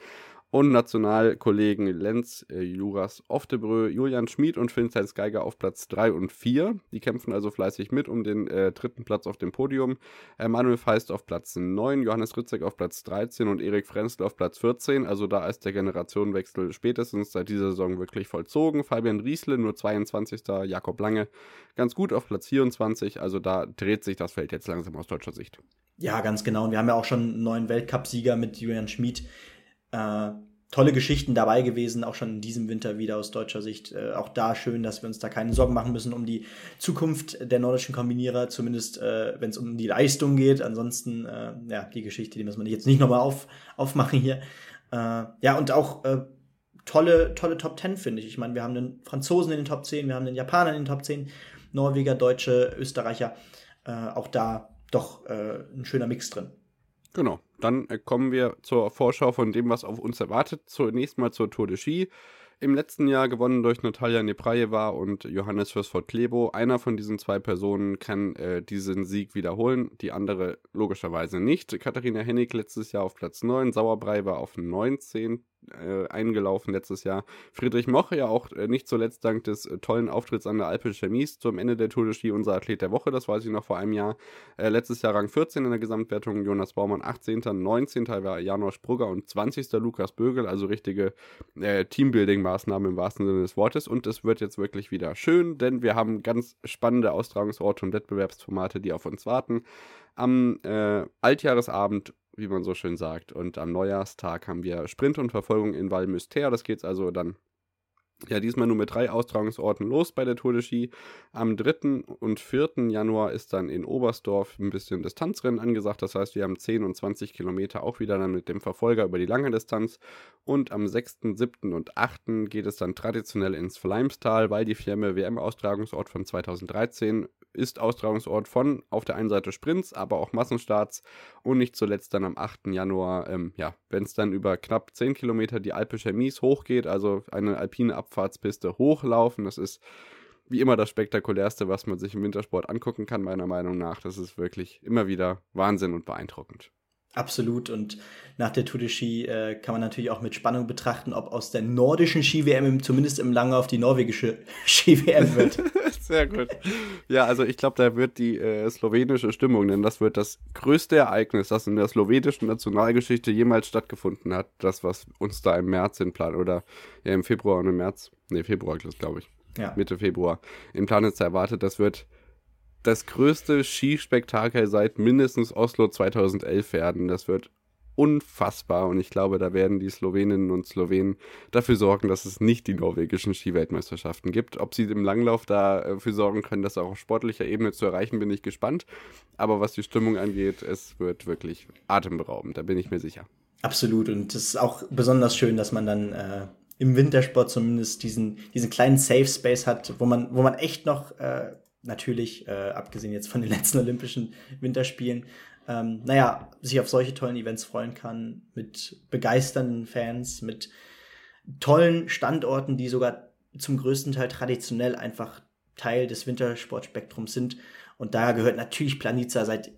und Nationalkollegen Lenz äh, Juras Oftebrö, Julian Schmid und Vincent Geiger auf Platz 3 und 4. Die kämpfen also fleißig mit um den äh, dritten Platz auf dem Podium. Äh, Manuel Feist auf Platz 9, Johannes Ritzek auf Platz 13 und Erik Frenzel auf Platz 14. Also da ist der Generationenwechsel spätestens seit dieser Saison wirklich vollzogen. Fabian Riesle nur 22. Jakob Lange ganz gut auf Platz 24. Also da dreht sich das Feld jetzt langsam aus deutscher Sicht. Ja, ganz genau. Und wir haben ja auch schon einen neuen Weltcupsieger mit Julian Schmid äh, tolle Geschichten dabei gewesen, auch schon in diesem Winter wieder aus deutscher Sicht. Äh, auch da schön, dass wir uns da keine Sorgen machen müssen um die Zukunft der nordischen Kombinierer, zumindest äh, wenn es um die Leistung geht. Ansonsten, äh, ja, die Geschichte, die müssen wir jetzt nicht nochmal auf, aufmachen hier. Äh, ja, und auch äh, tolle, tolle Top 10, finde ich. Ich meine, wir haben den Franzosen in den Top 10, wir haben den Japaner in den Top 10, Norweger, Deutsche, Österreicher. Äh, auch da doch ein schöner Mix drin. Genau. Dann äh, kommen wir zur Vorschau von dem, was auf uns erwartet. Zunächst mal zur Tour de Ski. Im letzten Jahr gewonnen durch Natalia Neprajeva und Johannes Fürsford Klebo. Einer von diesen zwei Personen kann äh, diesen Sieg wiederholen, die andere logischerweise nicht. Katharina Hennig letztes Jahr auf Platz 9, Sauerbrei war auf 19 äh, eingelaufen letztes Jahr. Friedrich Moch ja auch äh, nicht zuletzt dank des äh, tollen Auftritts an der Alpe Chemise zum Ende der Tour de Ski unser Athlet der Woche, das weiß ich noch vor einem Jahr. Äh, letztes Jahr Rang 14 in der Gesamtwertung, Jonas Baumann 18., 19. war Janosch Brugger und 20. Lukas Bögel, also richtige äh, Teambuilding-Maßnahmen im wahrsten Sinne des Wortes und es wird jetzt wirklich wieder schön, denn wir haben ganz spannende Austragungsorte und Wettbewerbsformate, die auf uns warten. Am äh, Altjahresabend wie man so schön sagt. Und am Neujahrstag haben wir Sprint und Verfolgung in Val Müster. Das geht also dann ja diesmal nur mit drei Austragungsorten los bei der Tour de Ski. Am 3. und 4. Januar ist dann in Oberstdorf ein bisschen Distanzrennen angesagt. Das heißt, wir haben 10 und 20 Kilometer auch wieder dann mit dem Verfolger über die lange Distanz. Und am 6., 7. und 8. geht es dann traditionell ins Fleimstal, weil die Firma WM-Austragungsort von 2013 ist Austragungsort von auf der einen Seite Sprints, aber auch Massenstarts und nicht zuletzt dann am 8. Januar, ähm, ja, wenn es dann über knapp 10 Kilometer die Alpe Chemise hochgeht, also eine alpine Abfahrtspiste hochlaufen. Das ist wie immer das spektakulärste, was man sich im Wintersport angucken kann, meiner Meinung nach. Das ist wirklich immer wieder Wahnsinn und beeindruckend. Absolut. Und nach der Tour de Ski äh, kann man natürlich auch mit Spannung betrachten, ob aus der nordischen Ski-WM zumindest im Langlauf die norwegische Ski-WM wird. Sehr gut. Ja, also ich glaube, da wird die äh, slowenische Stimmung, denn das wird das größte Ereignis, das in der slowenischen Nationalgeschichte jemals stattgefunden hat. Das, was uns da im März in Plan oder ja, im Februar und im März, nee, Februar, glaube ich. Ja. Mitte Februar in Planitz erwartet. Das wird das größte Skispektakel seit mindestens Oslo 2011 werden. Das wird unfassbar und ich glaube, da werden die Sloweninnen und Slowenen dafür sorgen, dass es nicht die norwegischen Skiweltmeisterschaften gibt. Ob sie im Langlauf dafür sorgen können, das auch auf sportlicher Ebene zu erreichen, bin ich gespannt. Aber was die Stimmung angeht, es wird wirklich atemberaubend, da bin ich mir sicher. Absolut und es ist auch besonders schön, dass man dann äh, im Wintersport zumindest diesen, diesen kleinen Safe Space hat, wo man, wo man echt noch äh, natürlich, äh, abgesehen jetzt von den letzten Olympischen Winterspielen, ähm, naja, sich auf solche tollen Events freuen kann, mit begeisternden Fans, mit tollen Standorten, die sogar zum größten Teil traditionell einfach Teil des Wintersportspektrums sind. Und da gehört natürlich Planica seit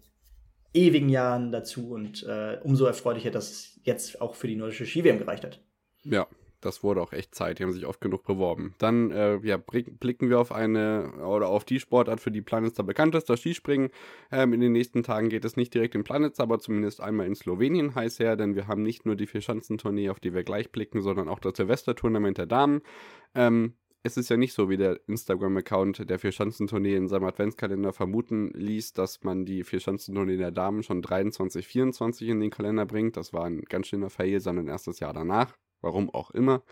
ewigen Jahren dazu und äh, umso erfreulicher, dass es jetzt auch für die nordische Ski-WM gereicht hat. Ja, das wurde auch echt Zeit. Die haben sich oft genug beworben. Dann äh, ja, blicken wir auf eine oder auf die Sportart, für die Planitza bekannt ist, das Skispringen. Ähm, in den nächsten Tagen geht es nicht direkt in Planitza, aber zumindest einmal in Slowenien heiß her, denn wir haben nicht nur die Vierschanzentournee, auf die wir gleich blicken, sondern auch das Silvestertournament der Damen. Ähm, es ist ja nicht so, wie der Instagram-Account der Vierschanzentournee in seinem Adventskalender vermuten ließ, dass man die Vierschanzentournee der Damen schon 23, 24 in den Kalender bringt. Das war ein ganz schöner Fail, sondern erst das Jahr danach. Warum auch immer.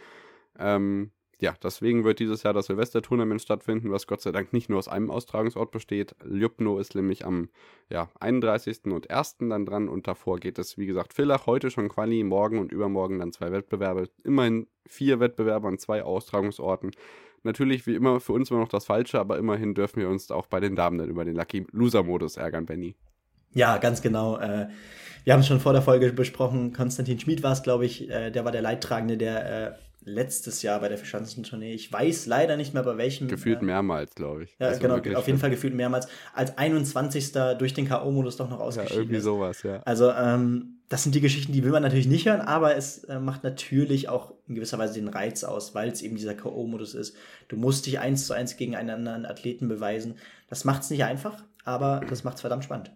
Ähm, ja, deswegen wird dieses Jahr das Silvestertournament stattfinden, was Gott sei Dank nicht nur aus einem Austragungsort besteht. Ljubno ist nämlich am ja, 31. und 1. dann dran und davor geht es, wie gesagt, Villach heute schon Quali, morgen und übermorgen dann zwei Wettbewerbe. Immerhin vier Wettbewerbe an zwei Austragungsorten. Natürlich wie immer für uns immer noch das Falsche, aber immerhin dürfen wir uns auch bei den Damen dann über den Lucky Loser Modus ärgern, Benny. Ja, ganz genau. Äh, wir haben es schon vor der Folge besprochen. Konstantin Schmid war es, glaube ich. Äh, der war der Leidtragende, der äh, letztes Jahr bei der Verschanzentournee. Ich weiß leider nicht mehr bei welchem. Gefühlt äh, mehrmals, glaube ich. Ja, genau, auf jeden Fall gefühlt mehrmals. Als 21. durch den K.O.-Modus doch noch ausgeschieden. Ja, irgendwie ist. sowas, ja. Also, ähm, das sind die Geschichten, die will man natürlich nicht hören, aber es äh, macht natürlich auch in gewisser Weise den Reiz aus, weil es eben dieser K.O.-Modus ist. Du musst dich eins zu eins gegen einen anderen Athleten beweisen. Das macht es nicht einfach, aber das macht es verdammt spannend.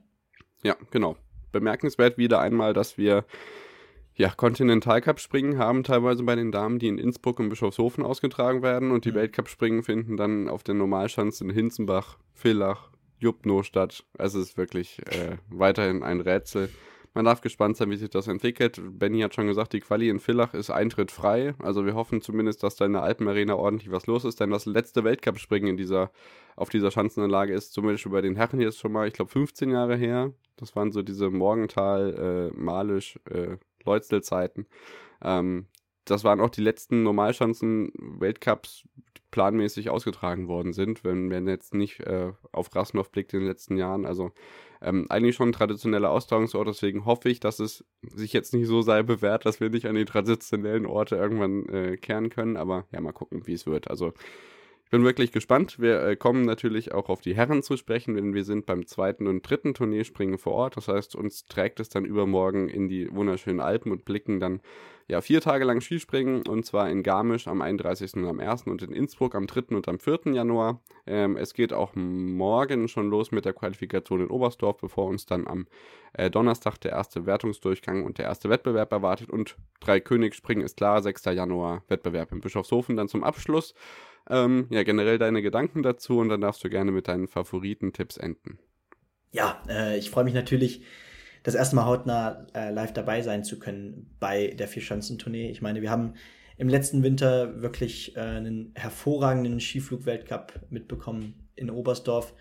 Ja, genau. Bemerkenswert wieder einmal, dass wir ja, Kontinentalcup-Springen haben teilweise bei den Damen, die in Innsbruck und Bischofshofen ausgetragen werden und die mhm. Weltcup-Springen finden dann auf der Normalschanze in Hinzenbach, Villach, Jubno statt. Also es ist wirklich äh, weiterhin ein Rätsel. Man darf gespannt sein, wie sich das entwickelt. Benny hat schon gesagt, die Quali in Villach ist Eintritt frei. Also wir hoffen zumindest, dass da in der Alpenarena ordentlich was los ist, denn das letzte Weltcup-Springen in dieser, auf dieser Schanzenanlage ist zumindest bei den Herren jetzt schon mal, ich glaube, 15 Jahre her. Das waren so diese Morgenthal, äh, Malisch, äh, Leutzel-Zeiten. Ähm, das waren auch die letzten Normalschanzen-Weltcups, planmäßig ausgetragen worden sind, wenn man jetzt nicht äh, auf Rasnov blickt in den letzten Jahren. Also ähm, eigentlich schon ein traditioneller Austragungsort, deswegen hoffe ich, dass es sich jetzt nicht so sei bewährt, dass wir nicht an die traditionellen Orte irgendwann äh, kehren können. Aber ja, mal gucken, wie es wird. Also bin wirklich gespannt. Wir äh, kommen natürlich auch auf die Herren zu sprechen, denn wir sind beim zweiten und dritten Turnierspringen vor Ort. Das heißt, uns trägt es dann übermorgen in die wunderschönen Alpen und blicken dann ja vier Tage lang Skispringen und zwar in Garmisch am 31. und am 1. und in Innsbruck am 3. und am 4. Januar. Ähm, es geht auch morgen schon los mit der Qualifikation in Oberstdorf, bevor uns dann am äh, Donnerstag der erste Wertungsdurchgang und der erste Wettbewerb erwartet und drei Königsspringen ist klar, 6. Januar Wettbewerb in Bischofshofen dann zum Abschluss. Ähm, ja, generell deine Gedanken dazu und dann darfst du gerne mit deinen Favoritentipps enden. Ja, äh, ich freue mich natürlich, das erste Mal hautnah äh, live dabei sein zu können bei der Vierschanzentournee. Ich meine, wir haben im letzten Winter wirklich äh, einen hervorragenden Skiflug-Weltcup mitbekommen in Oberstdorf.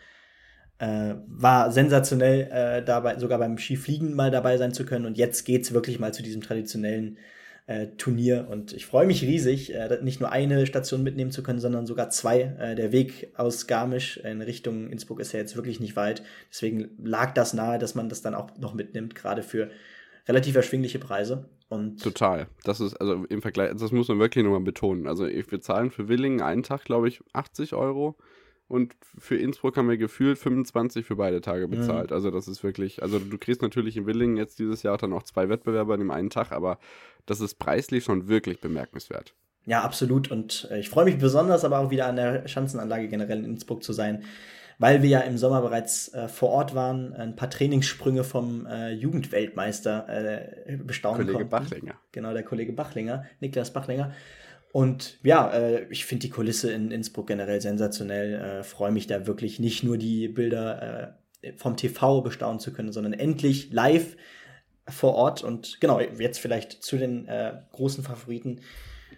Äh, war sensationell, äh, dabei, sogar beim Skifliegen mal dabei sein zu können. Und jetzt geht's wirklich mal zu diesem traditionellen äh, Turnier und ich freue mich riesig, äh, nicht nur eine Station mitnehmen zu können, sondern sogar zwei. Äh, der Weg aus Garmisch in Richtung Innsbruck ist ja jetzt wirklich nicht weit. Deswegen lag das nahe, dass man das dann auch noch mitnimmt, gerade für relativ erschwingliche Preise. Und Total. Das ist, also im Vergleich, das muss man wirklich nochmal betonen. Also wir zahlen für Willingen einen Tag, glaube ich, 80 Euro und für Innsbruck haben wir gefühlt 25 für beide Tage bezahlt. Mhm. Also das ist wirklich, also du kriegst natürlich in Willingen jetzt dieses Jahr dann auch zwei Wettbewerber an dem einen Tag, aber das ist preislich schon wirklich bemerkenswert. Ja, absolut. Und äh, ich freue mich besonders aber auch wieder an der Schanzenanlage generell in Innsbruck zu sein, weil wir ja im Sommer bereits äh, vor Ort waren, ein paar Trainingssprünge vom äh, Jugendweltmeister äh, bestaunen Kollege konnten. Bachlinger. Genau, der Kollege Bachlinger, Niklas Bachlinger. Und ja, äh, ich finde die Kulisse in Innsbruck generell sensationell. Äh, Freue mich da wirklich nicht nur die Bilder äh, vom TV bestaunen zu können, sondern endlich live vor Ort. Und genau, jetzt vielleicht zu den äh, großen Favoriten.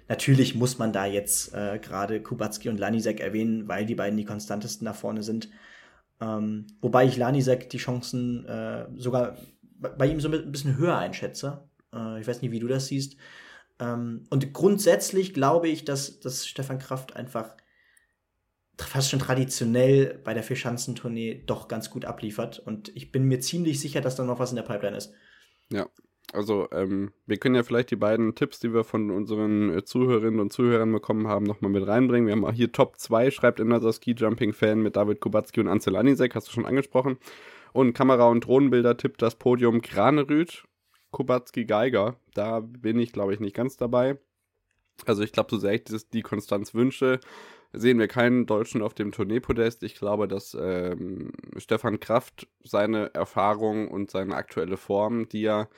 Natürlich muss man da jetzt äh, gerade Kubacki und Lanisek erwähnen, weil die beiden die konstantesten nach vorne sind. Ähm, wobei ich Lanisek die Chancen äh, sogar bei ihm so ein bisschen höher einschätze. Ich weiß nicht, wie du das siehst. Ähm, und grundsätzlich glaube ich, dass, dass Stefan Kraft einfach fast schon traditionell bei der Vierschanzentournee doch ganz gut abliefert. Und ich bin mir ziemlich sicher, dass da noch was in der Pipeline ist. Ja, Also, ähm, wir können ja vielleicht die beiden Tipps, die wir von unseren äh, Zuhörerinnen und Zuhörern bekommen haben, nochmal mit reinbringen. Wir haben auch hier Top 2, schreibt Another Ski Jumping Fan mit David Kubacki und Ansel Anisek, hast du schon angesprochen. Und Kamera- und Drohnenbilder tippt das Podium Granerüth, Kubacki Geiger. Da bin ich, glaube ich, nicht ganz dabei. Also ich glaube, so sehr ich das, die Konstanz wünsche, sehen wir keinen Deutschen auf dem Tourneepodest. Ich glaube, dass ähm, Stefan Kraft seine Erfahrung und seine aktuelle Form, die er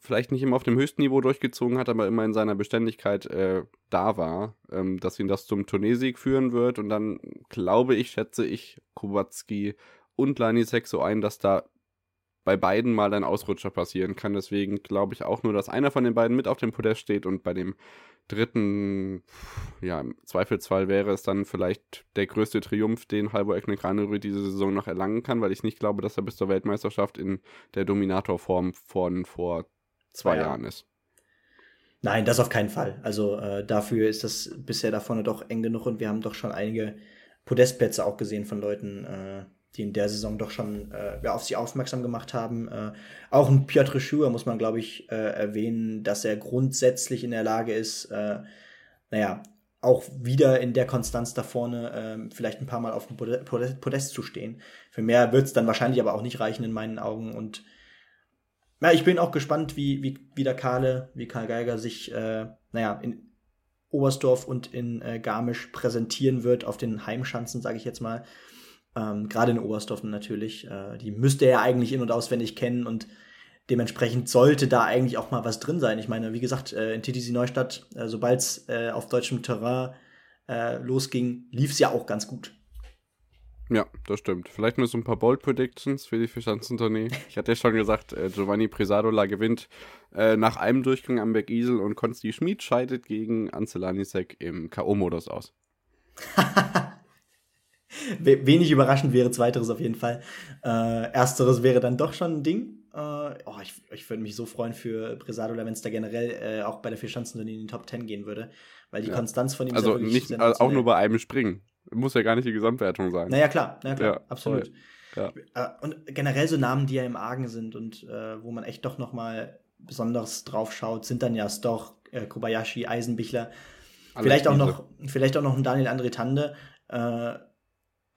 vielleicht nicht immer auf dem höchsten Niveau durchgezogen hat, aber immer in seiner Beständigkeit äh, da war, ähm, dass ihn das zum Tourneesieg führen wird. Und dann glaube ich, schätze ich Kubacki und Lanisek so ein, dass da bei beiden mal ein Ausrutscher passieren kann. Deswegen glaube ich auch nur, dass einer von den beiden mit auf dem Podest steht und bei dem dritten, ja, im Zweifelsfall wäre es dann vielleicht der größte Triumph, den Halvor Ekne diese Saison noch erlangen kann, weil ich nicht glaube, dass er bis zur Weltmeisterschaft in der Dominatorform von vor zwei ja. Jahren ist. Nein, das auf keinen Fall. Also äh, dafür ist das bisher da vorne doch eng genug und wir haben doch schon einige Podestplätze auch gesehen von Leuten, äh, die in der Saison doch schon äh, ja, auf sie aufmerksam gemacht haben. Äh, auch ein Piotr Schuher muss man, glaube ich, äh, erwähnen, dass er grundsätzlich in der Lage ist, äh, naja, auch wieder in der Konstanz da vorne äh, vielleicht ein paar Mal auf dem Podest, Podest zu stehen. Für mehr wird es dann wahrscheinlich aber auch nicht reichen in meinen Augen. Und ja, ich bin auch gespannt, wie, wie, wie der Karle, wie Karl Geiger sich, äh, naja, in Oberstdorf und in äh, Garmisch präsentieren wird, auf den Heimschanzen, sage ich jetzt mal. Ähm, Gerade in Oberstdorf natürlich. Äh, die müsste er eigentlich in- und auswendig kennen und dementsprechend sollte da eigentlich auch mal was drin sein. Ich meine, wie gesagt, äh, in TTC Neustadt, äh, sobald es äh, auf deutschem Terrain äh, losging, lief es ja auch ganz gut. Ja, das stimmt. Vielleicht nur so ein paar Bold Predictions für die Fischanzentournee. Ich hatte ja schon gesagt, äh, Giovanni Prisadola gewinnt äh, nach einem Durchgang am Bergisel und Konsti Schmid scheidet gegen Ancelanisek im K.O.-Modus aus. Wenig überraschend wäre zweiteres auf jeden Fall. Äh, ersteres wäre dann doch schon ein Ding. Äh, oh, ich, ich würde mich so freuen für Bresadola, wenn es da generell äh, auch bei der Vierschanzen in die Top 10 gehen würde. Weil die ja. Konstanz von ihm also ist ja nicht, also auch nur bei einem Springen. Muss ja gar nicht die Gesamtwertung sein. Naja, klar, naja, klar, ja, absolut. Ja. Äh, und generell so Namen, die ja im Argen sind und äh, wo man echt doch noch mal besonders drauf schaut, sind dann ja Stoch, äh, Kobayashi, Eisenbichler, vielleicht auch noch, vielleicht auch noch ein Daniel André Tande, äh,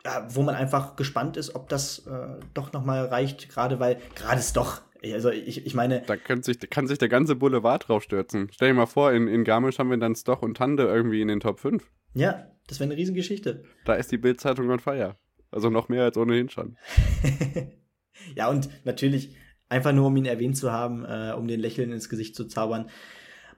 ja, wo man einfach gespannt ist, ob das äh, doch noch mal reicht, gerade weil gerade ist doch also ich, ich meine. Da kann sich, kann sich der ganze Boulevard draufstürzen. Stell dir mal vor, in, in Garmisch haben wir dann Stoch und Tande irgendwie in den Top 5. Ja, das wäre eine Riesengeschichte. Da ist die Bildzeitung on fire. Also noch mehr als ohnehin schon. ja, und natürlich, einfach nur um ihn erwähnt zu haben, äh, um den Lächeln ins Gesicht zu zaubern,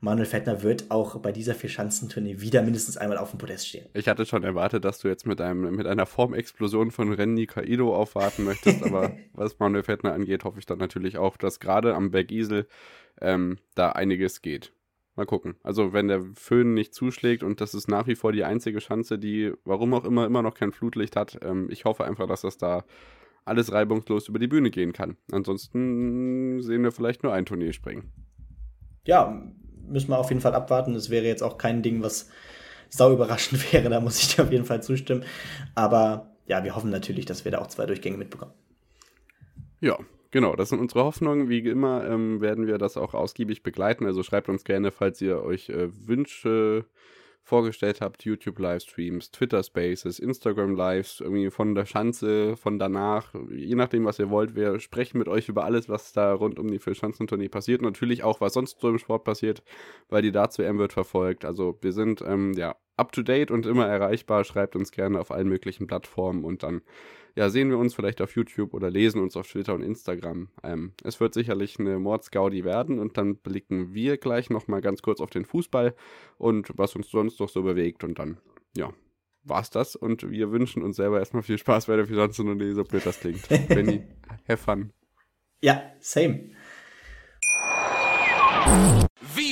Manuel Fettner wird auch bei dieser Vierschanzentournee wieder mindestens einmal auf dem Podest stehen. Ich hatte schon erwartet, dass du jetzt mit, einem, mit einer Formexplosion von Renny Kaido aufwarten möchtest, aber was Manuel Fettner angeht, hoffe ich dann natürlich auch, dass gerade am Berg Isel ähm, da einiges geht. Mal gucken. Also wenn der Föhn nicht zuschlägt und das ist nach wie vor die einzige Schanze, die, warum auch immer, immer noch kein Flutlicht hat, ähm, ich hoffe einfach, dass das da alles reibungslos über die Bühne gehen kann. Ansonsten sehen wir vielleicht nur ein Turnier springen. Ja, müssen wir auf jeden Fall abwarten. Das wäre jetzt auch kein Ding, was sau überraschend wäre. Da muss ich dir auf jeden Fall zustimmen. Aber ja, wir hoffen natürlich, dass wir da auch zwei Durchgänge mitbekommen. Ja, genau. Das sind unsere Hoffnungen. Wie immer ähm, werden wir das auch ausgiebig begleiten. Also schreibt uns gerne, falls ihr euch äh, Wünsche vorgestellt habt, YouTube-Livestreams, Twitter-Spaces, Instagram-Lives, irgendwie von der Schanze, von danach, je nachdem, was ihr wollt. Wir sprechen mit euch über alles, was da rund um die Schanzentournee passiert. Natürlich auch, was sonst so im Sport passiert, weil die Darts-WM wird verfolgt. Also wir sind, ähm, ja, up-to-date und immer erreichbar. Schreibt uns gerne auf allen möglichen Plattformen und dann ja, sehen wir uns vielleicht auf YouTube oder lesen uns auf Twitter und Instagram. Ähm, es wird sicherlich eine Mordsgaudi werden und dann blicken wir gleich nochmal ganz kurz auf den Fußball und was uns sonst noch so bewegt und dann, ja, war's das und wir wünschen uns selber erstmal viel Spaß bei der Finanzen so blöd das klingt. Benny, have fun. Ja, same.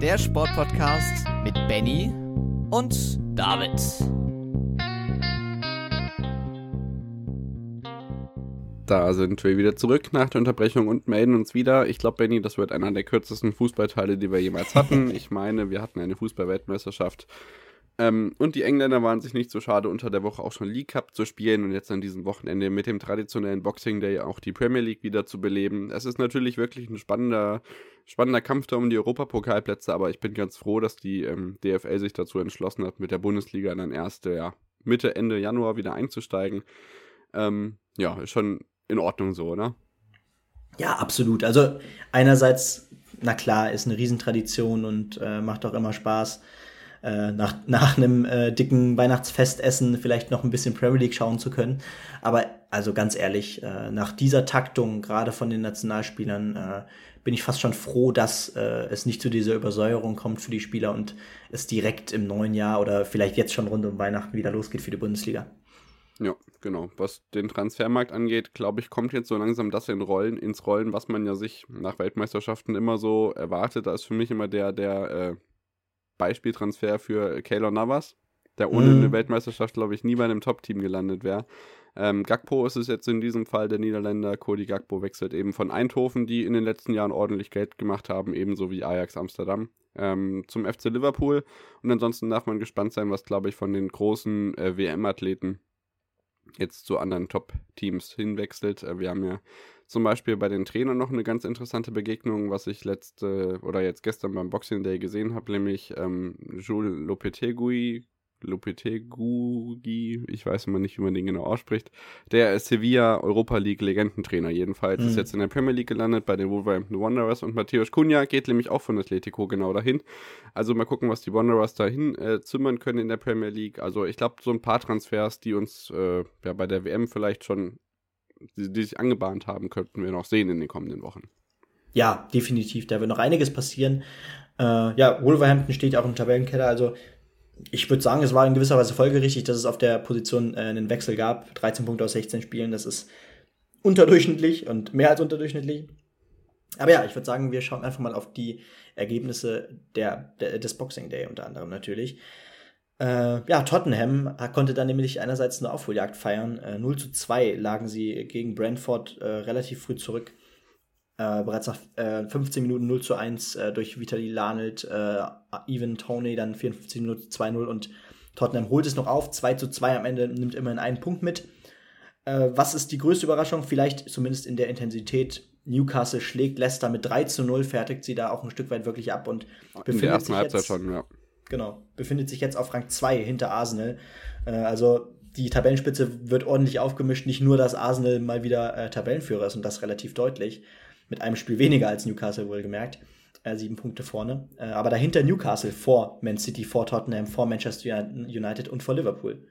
Der Sportpodcast mit Benny und David. Da sind wir wieder zurück nach der Unterbrechung und melden uns wieder. Ich glaube, Benny, das wird einer der kürzesten Fußballteile, die wir jemals hatten. Ich meine, wir hatten eine Fußballweltmeisterschaft ähm, und die Engländer waren sich nicht so schade, unter der Woche auch schon League Cup zu spielen und jetzt an diesem Wochenende mit dem traditionellen Boxing Day auch die Premier League wieder zu beleben. Es ist natürlich wirklich ein spannender, spannender Kampf da um die Europapokalplätze, aber ich bin ganz froh, dass die ähm, DFL sich dazu entschlossen hat, mit der Bundesliga dann erst ja, Mitte, Ende Januar wieder einzusteigen. Ähm, ja, ist schon in Ordnung so, oder? Ja, absolut. Also einerseits, na klar, ist eine Riesentradition und äh, macht auch immer Spaß äh, nach, nach einem äh, dicken Weihnachtsfestessen vielleicht noch ein bisschen Premier League schauen zu können. Aber also ganz ehrlich, äh, nach dieser Taktung, gerade von den Nationalspielern, äh, bin ich fast schon froh, dass äh, es nicht zu dieser Übersäuerung kommt für die Spieler und es direkt im neuen Jahr oder vielleicht jetzt schon rund um Weihnachten wieder losgeht für die Bundesliga. Ja, genau. Was den Transfermarkt angeht, glaube ich, kommt jetzt so langsam das in Rollen, ins Rollen, was man ja sich nach Weltmeisterschaften immer so erwartet. Da ist für mich immer der, der äh, Beispieltransfer für Keylor Navas, der ohne mm. eine Weltmeisterschaft, glaube ich, nie bei einem Top-Team gelandet wäre. Ähm, Gakpo ist es jetzt in diesem Fall der Niederländer. Cody Gakpo wechselt eben von Eindhoven, die in den letzten Jahren ordentlich Geld gemacht haben, ebenso wie Ajax Amsterdam, ähm, zum FC Liverpool. Und ansonsten darf man gespannt sein, was, glaube ich, von den großen äh, WM-Athleten jetzt zu anderen Top-Teams hinwechselt. Äh, wir haben ja zum Beispiel bei den Trainern noch eine ganz interessante Begegnung, was ich letzte oder jetzt gestern beim Boxing Day gesehen habe, nämlich ähm, Jules Lopetegui, Lopetegui, ich weiß immer nicht, wie man den genau ausspricht. Der ist Sevilla Europa League Legendentrainer jedenfalls. Mhm. Ist jetzt in der Premier League gelandet bei den Wolverhampton Wanderers und Matthäus Cunha geht nämlich auch von Atletico genau dahin. Also mal gucken, was die Wanderers dahin äh, zimmern können in der Premier League. Also ich glaube, so ein paar Transfers, die uns äh, ja, bei der WM vielleicht schon die, die sich angebahnt haben, könnten wir noch sehen in den kommenden Wochen. Ja, definitiv. Da wird noch einiges passieren. Äh, ja, Wolverhampton steht auch im Tabellenkeller. Also ich würde sagen, es war in gewisser Weise folgerichtig, dass es auf der Position äh, einen Wechsel gab. 13 Punkte aus 16 Spielen, das ist unterdurchschnittlich und mehr als unterdurchschnittlich. Aber ja, ich würde sagen, wir schauen einfach mal auf die Ergebnisse der, der, des Boxing Day unter anderem natürlich. Äh, ja, Tottenham konnte dann nämlich einerseits eine Aufholjagd feiern. Äh, 0 zu 2 lagen sie gegen Brentford äh, relativ früh zurück. Äh, bereits nach äh, 15 Minuten 0 zu 1 äh, durch Vitali Lanelt, äh, Even Tony, dann 54 Minuten 2-0 und Tottenham holt es noch auf. 2 zu 2 am Ende nimmt immerhin einen Punkt mit. Äh, was ist die größte Überraschung? Vielleicht zumindest in der Intensität. Newcastle schlägt Leicester mit 3 zu 0, fertigt sie da auch ein Stück weit wirklich ab und befindet in der ersten sich Halbzeit schon, ja Genau. Befindet sich jetzt auf Rang 2 hinter Arsenal. Äh, also die Tabellenspitze wird ordentlich aufgemischt. Nicht nur, dass Arsenal mal wieder äh, Tabellenführer ist und das relativ deutlich. Mit einem Spiel weniger als Newcastle wohlgemerkt. Äh, sieben Punkte vorne. Äh, aber dahinter Newcastle vor Man City, vor Tottenham, vor Manchester United und vor Liverpool.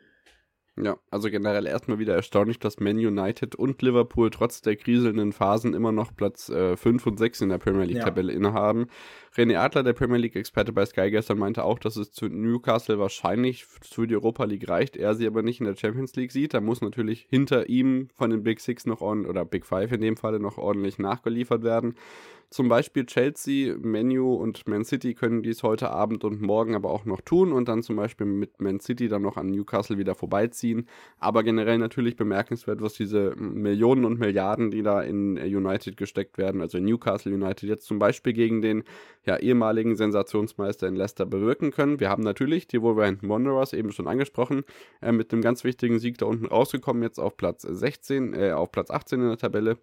Ja, also generell erstmal wieder erstaunlich, dass Man United und Liverpool trotz der kriselnden Phasen immer noch Platz äh, 5 und 6 in der Premier League-Tabelle ja. innehaben. René Adler, der Premier League-Experte bei Sky gestern, meinte auch, dass es zu Newcastle wahrscheinlich für die Europa League reicht, er sie aber nicht in der Champions League sieht. Da muss natürlich hinter ihm von den Big Six noch on, oder Big Five in dem Falle noch ordentlich nachgeliefert werden. Zum Beispiel Chelsea, Menu und Man City können dies heute Abend und morgen aber auch noch tun und dann zum Beispiel mit Man City dann noch an Newcastle wieder vorbeiziehen. Aber generell natürlich bemerkenswert, was diese Millionen und Milliarden, die da in United gesteckt werden, also in Newcastle United jetzt zum Beispiel gegen den ja, ehemaligen Sensationsmeister in Leicester bewirken können. Wir haben natürlich die Wolverhampton Wanderers eben schon angesprochen, äh, mit einem ganz wichtigen Sieg da unten rausgekommen, jetzt auf Platz 16, äh, auf Platz 18 in der Tabelle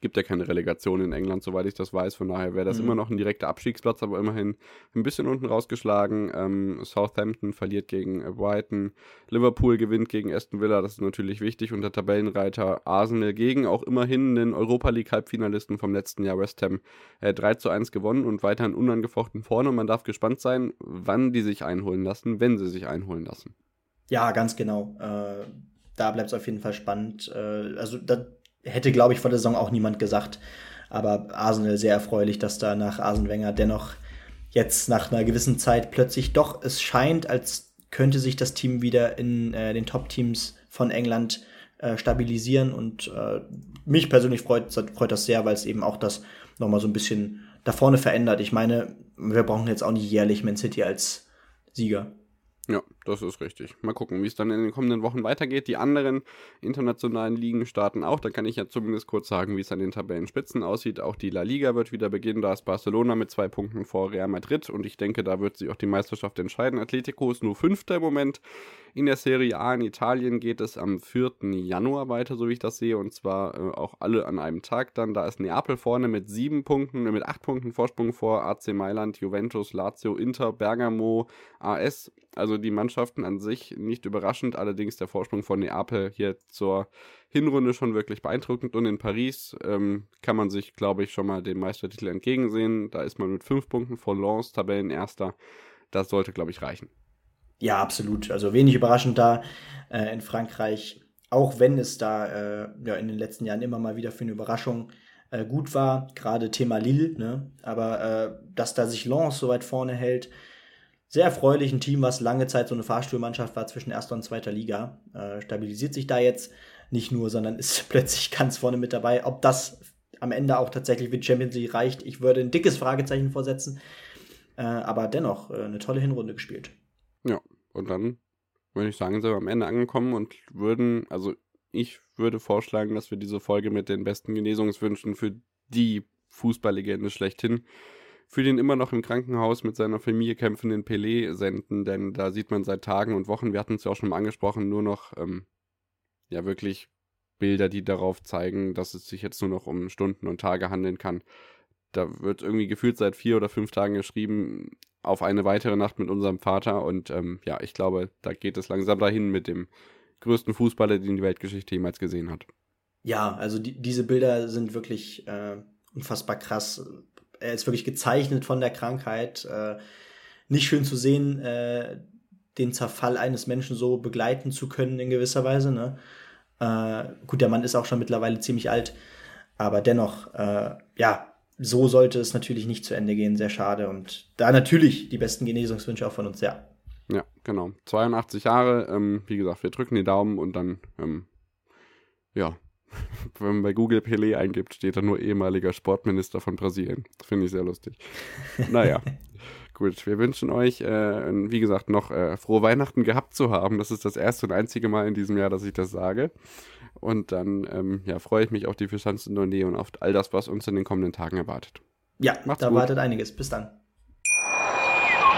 gibt ja keine Relegation in England, soweit ich das weiß. Von daher wäre das mhm. immer noch ein direkter Abstiegsplatz, aber immerhin ein bisschen unten rausgeschlagen. Ähm, Southampton verliert gegen Brighton. Liverpool gewinnt gegen Aston Villa, das ist natürlich wichtig. Und der Tabellenreiter Arsenal gegen auch immerhin den Europa League Halbfinalisten vom letzten Jahr West Ham äh, 3 zu 1 gewonnen und weiterhin unangefochten vorne. Und man darf gespannt sein, wann die sich einholen lassen, wenn sie sich einholen lassen. Ja, ganz genau. Äh, da bleibt es auf jeden Fall spannend. Äh, also da hätte, glaube ich, vor der Saison auch niemand gesagt. Aber Arsenal sehr erfreulich, dass da nach Arsene Wenger dennoch jetzt nach einer gewissen Zeit plötzlich doch, es scheint, als könnte sich das Team wieder in äh, den Top-Teams von England äh, stabilisieren. Und äh, mich persönlich freut, freut das sehr, weil es eben auch das nochmal so ein bisschen da vorne verändert. Ich meine, wir brauchen jetzt auch nicht jährlich Man City als Sieger. Das ist richtig. Mal gucken, wie es dann in den kommenden Wochen weitergeht. Die anderen internationalen Ligen starten auch. Da kann ich ja zumindest kurz sagen, wie es an den Tabellenspitzen aussieht. Auch die La Liga wird wieder beginnen. Da ist Barcelona mit zwei Punkten vor Real Madrid und ich denke, da wird sich auch die Meisterschaft entscheiden. Atletico ist nur Fünfter im Moment. In der Serie A in Italien geht es am 4. Januar weiter, so wie ich das sehe, und zwar äh, auch alle an einem Tag dann. Da ist Neapel vorne mit sieben Punkten, äh, mit acht Punkten Vorsprung vor AC Mailand, Juventus, Lazio, Inter, Bergamo, AS. Also die Mannschaften an sich nicht überraschend, allerdings der Vorsprung von Neapel hier zur Hinrunde schon wirklich beeindruckend. Und in Paris ähm, kann man sich, glaube ich, schon mal den Meistertitel entgegensehen. Da ist man mit fünf Punkten vor Lens, Tabellenerster. Das sollte, glaube ich, reichen. Ja, absolut. Also wenig überraschend da äh, in Frankreich, auch wenn es da äh, ja, in den letzten Jahren immer mal wieder für eine Überraschung äh, gut war, gerade Thema Lille, ne? aber äh, dass da sich Lens so weit vorne hält, sehr erfreulich. Ein Team, was lange Zeit so eine Fahrstuhlmannschaft war zwischen erster und zweiter Liga, äh, stabilisiert sich da jetzt nicht nur, sondern ist plötzlich ganz vorne mit dabei. Ob das am Ende auch tatsächlich für Champions League reicht, ich würde ein dickes Fragezeichen vorsetzen. Äh, aber dennoch eine tolle Hinrunde gespielt. Ja, und dann würde ich sagen, sind wir am Ende angekommen und würden, also ich würde vorschlagen, dass wir diese Folge mit den besten Genesungswünschen für die Fußballlegende schlechthin für den immer noch im Krankenhaus mit seiner Familie kämpfenden Pelé senden, denn da sieht man seit Tagen und Wochen, wir hatten es ja auch schon mal angesprochen, nur noch ähm, ja wirklich Bilder, die darauf zeigen, dass es sich jetzt nur noch um Stunden und Tage handeln kann. Da wird irgendwie gefühlt seit vier oder fünf Tagen geschrieben, auf eine weitere Nacht mit unserem Vater. Und ähm, ja, ich glaube, da geht es langsam dahin mit dem größten Fußballer, den die Weltgeschichte jemals gesehen hat. Ja, also die, diese Bilder sind wirklich äh, unfassbar krass. Er ist wirklich gezeichnet von der Krankheit. Äh, nicht schön zu sehen, äh, den Zerfall eines Menschen so begleiten zu können in gewisser Weise. Ne? Äh, gut, der Mann ist auch schon mittlerweile ziemlich alt, aber dennoch, äh, ja, so sollte es natürlich nicht zu Ende gehen. Sehr schade. Und da natürlich die besten Genesungswünsche auch von uns, ja. Ja, genau. 82 Jahre. Ähm, wie gesagt, wir drücken die Daumen und dann, ähm, ja, wenn man bei Google Pelé eingibt, steht da nur ehemaliger Sportminister von Brasilien. Finde ich sehr lustig. naja. Gut, wir wünschen euch, äh, wie gesagt, noch äh, frohe Weihnachten gehabt zu haben. Das ist das erste und einzige Mal in diesem Jahr, dass ich das sage. Und dann ähm, ja, freue ich mich auf die Fischanzen-Tournee und auf all das, was uns in den kommenden Tagen erwartet. Ja, Macht's da gut. wartet einiges. Bis dann.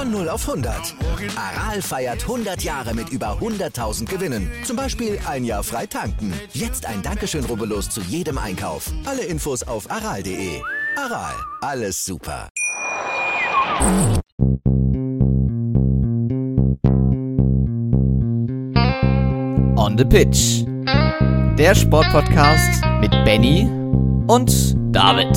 Von 0 auf 100. Aral feiert 100 Jahre mit über 100.000 Gewinnen. Zum Beispiel ein Jahr frei tanken. Jetzt ein Dankeschön, rubbellos zu jedem Einkauf. Alle Infos auf aral.de. Aral, alles super. On the Pitch. Der Sportpodcast mit Benny und David.